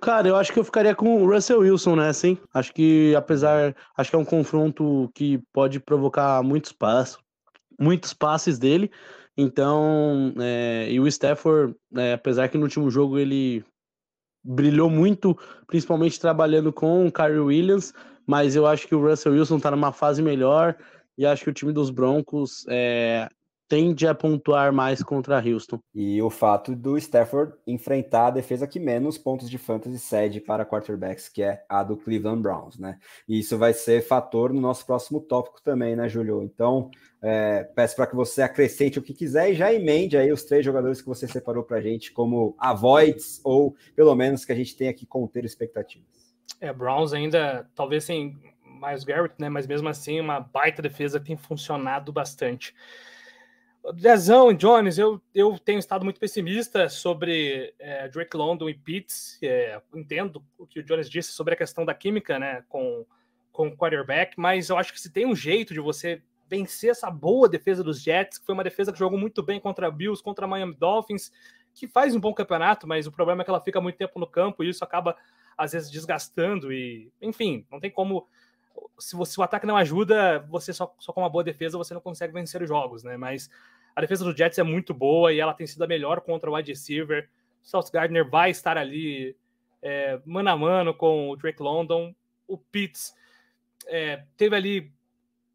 Cara, eu acho que eu ficaria com o Russell Wilson, né? Sim. Acho que apesar, acho que é um confronto que pode provocar muitos passos, muitos passes dele. Então, é, e o Stafford, é, apesar que no último jogo ele brilhou muito, principalmente trabalhando com o Kyrie Williams, mas eu acho que o Russell Wilson está numa fase melhor e acho que o time dos Broncos é, tende a pontuar mais contra Houston. E o fato do Stafford enfrentar a defesa que menos pontos de fantasy cede para quarterbacks, que é a do Cleveland Browns, né? E isso vai ser fator no nosso próximo tópico também, né, Julio? Então, é, peço para que você acrescente o que quiser e já emende aí os três jogadores que você separou para a gente como avoids, ou pelo menos que a gente tenha que conter expectativas. É, Browns ainda, talvez sem mais Garrett, né? Mas mesmo assim, uma baita defesa que tem funcionado bastante. Dezão e Jones, eu, eu tenho estado muito pessimista sobre é, Drake London e Pitts. É, entendo o que o Jones disse sobre a questão da química né, com, com o quarterback, mas eu acho que se tem um jeito de você vencer essa boa defesa dos Jets, que foi uma defesa que jogou muito bem contra Bills, contra Miami Dolphins, que faz um bom campeonato, mas o problema é que ela fica muito tempo no campo e isso acaba, às vezes, desgastando. E, enfim, não tem como se, você, o ataque não ajuda, você só, só com uma boa defesa você não consegue vencer os jogos, né? Mas a defesa do Jets é muito boa e ela tem sido a melhor contra o wide receiver. O South Gardner vai estar ali é, mano a mano com o Drake London. O Pitts é, teve ali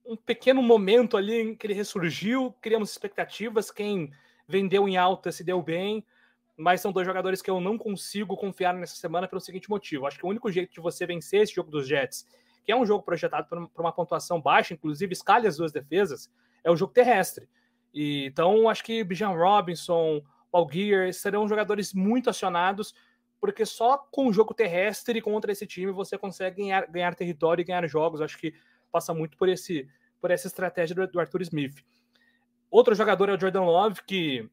um pequeno momento ali em que ele ressurgiu, criamos expectativas, quem vendeu em alta se deu bem, mas são dois jogadores que eu não consigo confiar nessa semana pelo seguinte motivo. Acho que o único jeito de você vencer esse jogo dos Jets, que é um jogo projetado para uma pontuação baixa, inclusive escalhe as duas defesas, é o jogo terrestre. E, então, acho que Bijan Robinson, Paul Gear serão jogadores muito acionados, porque só com o jogo terrestre contra esse time você consegue ganhar, ganhar território e ganhar jogos. Acho que passa muito por esse por essa estratégia do, do Arthur Smith. Outro jogador é o Jordan Love, que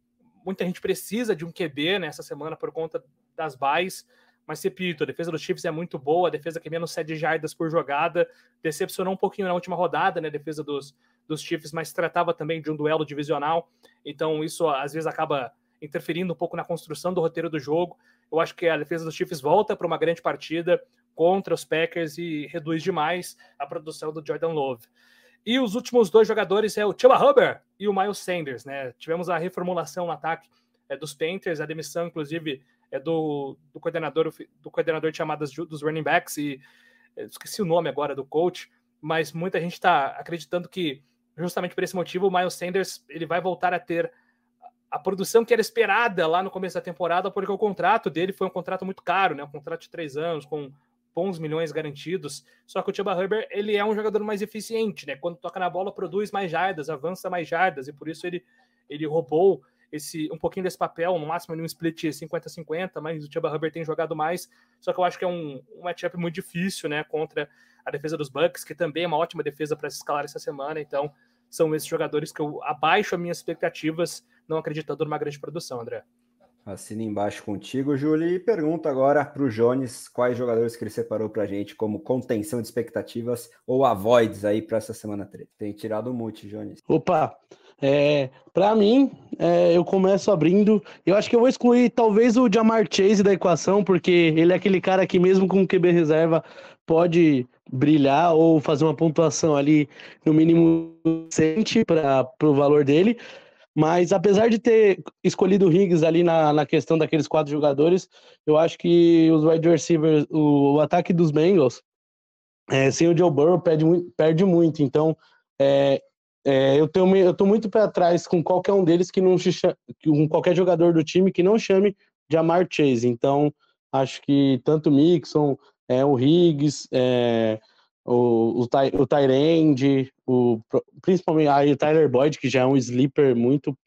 muita gente precisa de um QB nessa semana por conta das buys, mas repito, a defesa dos Chiefs é muito boa, a defesa que menos cede jardas por jogada, decepcionou um pouquinho na última rodada, né, a defesa dos, dos Chiefs, mas tratava também de um duelo divisional, então isso às vezes acaba interferindo um pouco na construção do roteiro do jogo. Eu acho que a defesa dos Chiefs volta para uma grande partida contra os Packers e reduz demais a produção do Jordan Love. E os últimos dois jogadores é o Chuba Hubbard e o Miles Sanders, né? Tivemos a reformulação no ataque é, dos Panthers, a demissão, inclusive, é do, do coordenador do coordenador de chamadas dos running backs e esqueci o nome agora do coach, mas muita gente está acreditando que justamente por esse motivo o Miles Sanders ele vai voltar a ter a produção que era esperada lá no começo da temporada, porque o contrato dele foi um contrato muito caro, né? Um contrato de três anos, com bons milhões garantidos. Só que o Chuba Hubbard, ele é um jogador mais eficiente, né? Quando toca na bola, produz mais jardas, avança mais jardas, e por isso ele, ele roubou esse um pouquinho desse papel, no máximo em um split 50-50, mas o Chuba Hubbard tem jogado mais. Só que eu acho que é um, um matchup muito difícil, né? Contra a defesa dos Bucks, que também é uma ótima defesa para se escalar essa semana. Então, são esses jogadores que eu abaixo as minhas expectativas não acreditando numa grande produção, André. Assina embaixo contigo, Júlio, e pergunta agora para o Jones quais jogadores que ele separou para a gente como contenção de expectativas ou avoids aí para essa semana 3. Tem tirado o mute, Jones. Opa, é, para mim, é, eu começo abrindo. Eu acho que eu vou excluir talvez o Jamar Chase da equação, porque ele é aquele cara que, mesmo com QB reserva, pode brilhar ou fazer uma pontuação ali, no mínimo, decente para o valor dele. Mas apesar de ter escolhido o Higgs ali na, na questão daqueles quatro jogadores, eu acho que os wide receivers, o, o ataque dos Bengals, é, sem o Joe Burrow, perde, perde muito. Então, é, é, eu, tenho, eu tô muito para trás com qualquer um deles que não com qualquer jogador do time que não chame de Amar Chase. Então, acho que tanto o Mixon, é, o Higgs, é, o, o, o Tyrande, o, principalmente aí o Tyler Boyd, que já é um sleeper muito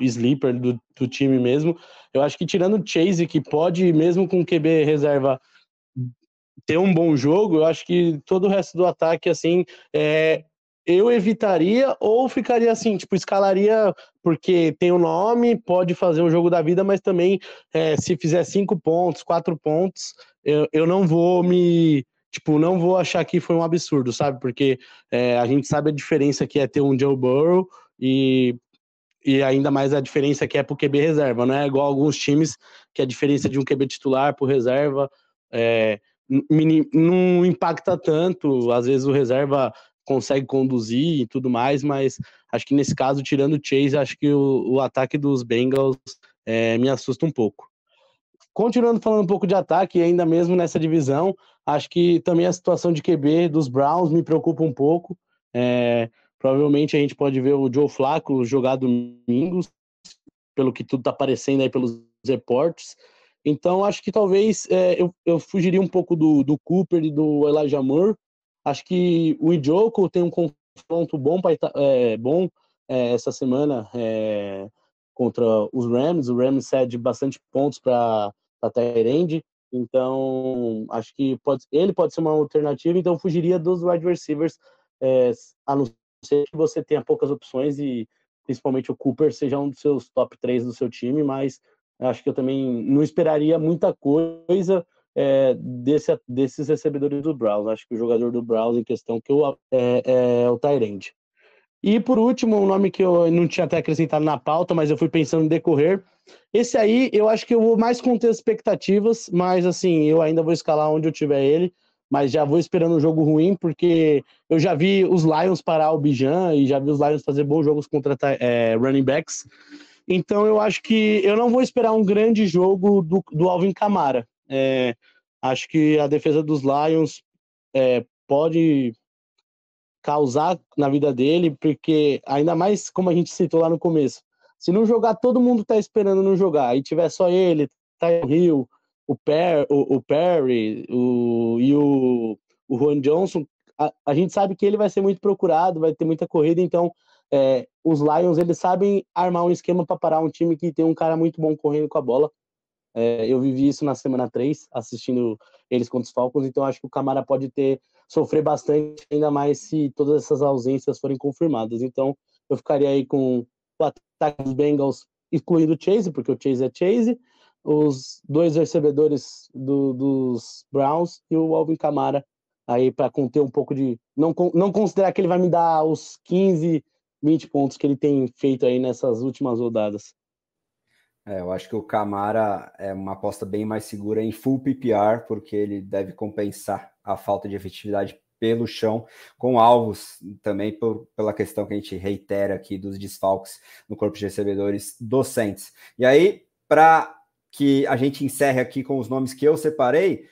sleeper do, do time mesmo. Eu acho que tirando o Chase, que pode, mesmo com QB reserva, ter um bom jogo, eu acho que todo o resto do ataque, assim, é, eu evitaria ou ficaria assim, tipo, escalaria porque tem o um nome, pode fazer o jogo da vida, mas também é, se fizer cinco pontos, quatro pontos, eu, eu não vou me tipo, não vou achar que foi um absurdo, sabe? Porque é, a gente sabe a diferença que é ter um Joe Burrow e, e ainda mais a diferença que é pro QB reserva, não é igual alguns times que a diferença de um QB titular pro reserva é, não impacta tanto, às vezes o reserva consegue conduzir e tudo mais, mas acho que nesse caso, tirando o Chase, acho que o, o ataque dos Bengals é, me assusta um pouco. Continuando falando um pouco de ataque, ainda mesmo nessa divisão, acho que também a situação de QB dos Browns me preocupa um pouco. É, provavelmente a gente pode ver o Joe Flacco jogar domingos, pelo que tudo está aparecendo aí pelos reportes. Então, acho que talvez é, eu, eu fugiria um pouco do, do Cooper e do Elijah Moore. Acho que o Ijoco tem um confronto bom, pra, é, bom é, essa semana é, contra os Rams. O Rams cede bastante pontos para a Tyrande. Então, acho que pode, ele pode ser uma alternativa. Então, fugiria dos wide receivers, é, a não ser que você tenha poucas opções e principalmente o Cooper seja um dos seus top 3 do seu time, mas acho que eu também não esperaria muita coisa é, desse, desses recebedores do Browns. Acho que o jogador do Browns em questão que eu, é, é o Tyrande. E por último, um nome que eu não tinha até acrescentado na pauta, mas eu fui pensando em decorrer, esse aí eu acho que eu vou mais conter expectativas, mas assim, eu ainda vou escalar onde eu tiver ele, mas já vou esperando um jogo ruim, porque eu já vi os Lions parar o Bijan e já vi os Lions fazer bons jogos contra é, running backs. Então eu acho que eu não vou esperar um grande jogo do, do Alvin Kamara. É, acho que a defesa dos Lions é, pode causar na vida dele, porque ainda mais como a gente citou lá no começo, se não jogar, todo mundo tá esperando não jogar, e tiver só ele, Rio, o, per, o, o Perry o, e o, o Juan Johnson, a, a, gente sabe que ele vai ser muito procurado, vai ter muita corrida, então é, os Lions eles sabem armar um esquema para parar um time que tem um cara muito bom correndo com a bola. É, eu vivi isso na semana 3, assistindo eles contra os Falcons, então acho que o Camara pode ter sofrer bastante, ainda mais se todas essas ausências forem confirmadas. Então eu ficaria aí com o ataque dos Bengals, excluindo o Chase, porque o Chase é Chase, os dois recebedores do, dos Browns e o Alvin Camara aí para conter um pouco de não não considerar que ele vai me dar os 15 20 pontos que ele tem feito aí nessas últimas rodadas. É, eu acho que o Camara é uma aposta bem mais segura em full PPR, porque ele deve compensar a falta de efetividade pelo chão, com alvos também por, pela questão que a gente reitera aqui dos desfalques no corpo de recebedores docentes. E aí, para que a gente encerre aqui com os nomes que eu separei,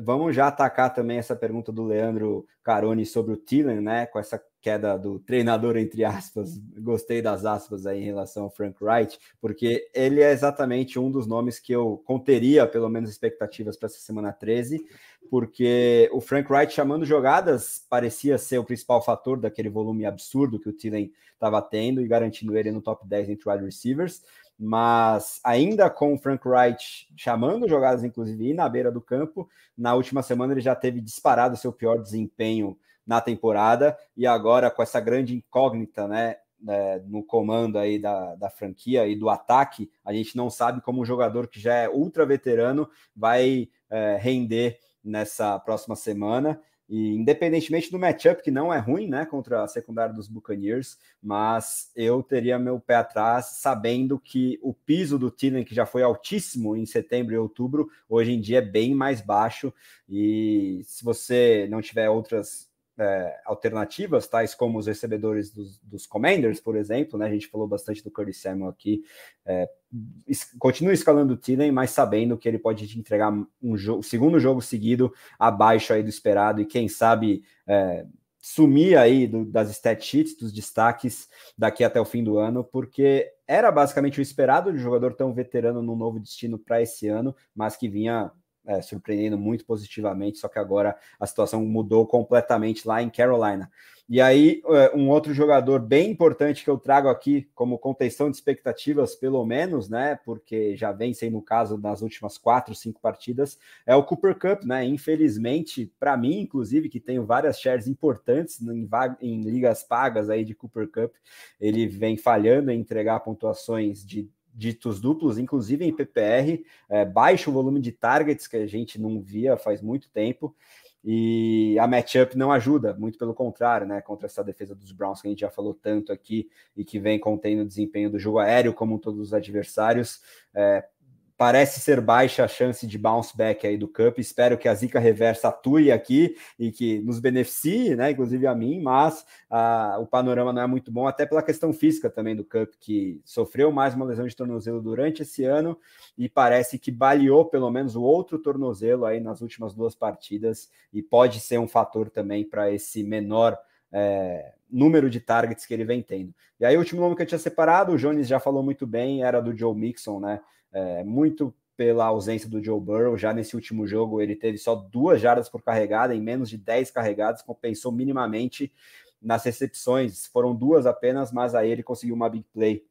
vamos já atacar também essa pergunta do Leandro Caroni sobre o Thielen, né? Com essa queda do treinador, entre aspas. Gostei das aspas aí em relação ao Frank Wright, porque ele é exatamente um dos nomes que eu conteria, pelo menos, expectativas para essa semana 13, porque o Frank Wright chamando jogadas parecia ser o principal fator daquele volume absurdo que o Thielen estava tendo e garantindo ele no top 10 entre wide receivers mas ainda com o Frank Wright chamando jogadas, inclusive, e na beira do campo, na última semana ele já teve disparado seu pior desempenho na temporada, e agora com essa grande incógnita, né, né, no comando aí da, da franquia e do ataque, a gente não sabe como um jogador que já é ultra veterano vai é, render nessa próxima semana. E independentemente do matchup, que não é ruim, né, contra a secundária dos Buccaneers, mas eu teria meu pé atrás, sabendo que o piso do Thielen, que já foi altíssimo em setembro e outubro, hoje em dia é bem mais baixo. E se você não tiver outras é, alternativas, tais como os recebedores dos, dos, Commanders, por exemplo, né? A gente falou bastante do Curtis Samuel aqui. É, es, continua escalando o Thielen, mas sabendo que ele pode te entregar um jogo, segundo jogo seguido abaixo aí do esperado e quem sabe é, sumir aí do, das stat sheets, dos destaques daqui até o fim do ano, porque era basicamente o esperado de um jogador tão veterano num novo destino para esse ano, mas que vinha é, surpreendendo muito positivamente, só que agora a situação mudou completamente lá em Carolina. E aí, é, um outro jogador bem importante que eu trago aqui como contenção de expectativas, pelo menos, né? Porque já vem sendo o caso nas últimas quatro, cinco partidas, é o Cooper Cup, né? Infelizmente, para mim, inclusive, que tenho várias shares importantes em, em ligas pagas aí de Cooper Cup, ele vem falhando em entregar pontuações de ditos duplos, inclusive em PPR, é, baixo volume de targets que a gente não via faz muito tempo. E a matchup não ajuda, muito pelo contrário, né? Contra essa defesa dos Browns que a gente já falou tanto aqui e que vem contendo o desempenho do jogo aéreo, como todos os adversários. É, parece ser baixa a chance de bounce back aí do Cup. Espero que a zica reversa atue aqui e que nos beneficie, né? Inclusive a mim, mas uh, o panorama não é muito bom, até pela questão física também do Cup, que sofreu mais uma lesão de tornozelo durante esse ano e parece que baleou pelo menos o outro tornozelo aí nas últimas duas partidas e pode ser um fator também para esse menor. É, número de targets que ele vem tendo. E aí, o último nome que eu tinha separado, o Jones já falou muito bem, era do Joe Mixon, né? É, muito pela ausência do Joe Burrow. Já nesse último jogo, ele teve só duas jardas por carregada, em menos de 10 carregadas, compensou minimamente nas recepções. Foram duas apenas, mas aí ele conseguiu uma big play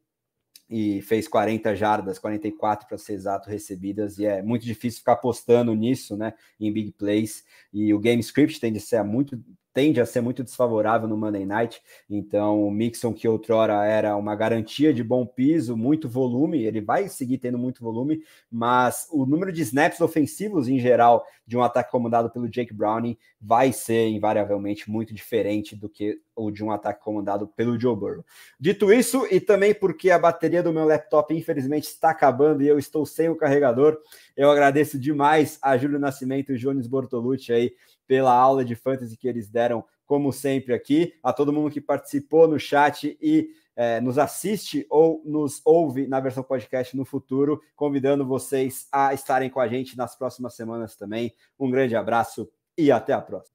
e fez 40 jardas, 44 para ser exato, recebidas, e é muito difícil ficar apostando nisso, né, em big plays, e o game script tende a ser muito tende a ser muito desfavorável no Monday Night. Então, o Mixon, que outrora era uma garantia de bom piso, muito volume, ele vai seguir tendo muito volume, mas o número de snaps ofensivos em geral de um ataque comandado pelo Jake Browning vai ser invariavelmente muito diferente do que o de um ataque comandado pelo Joe Burrow. Dito isso, e também porque a bateria do meu laptop infelizmente está acabando e eu estou sem o carregador, eu agradeço demais a Júlio Nascimento e Jones Bortolucci aí pela aula de fantasy que eles deram, como sempre, aqui. A todo mundo que participou no chat e é, nos assiste ou nos ouve na versão podcast no futuro, convidando vocês a estarem com a gente nas próximas semanas também. Um grande abraço e até a próxima.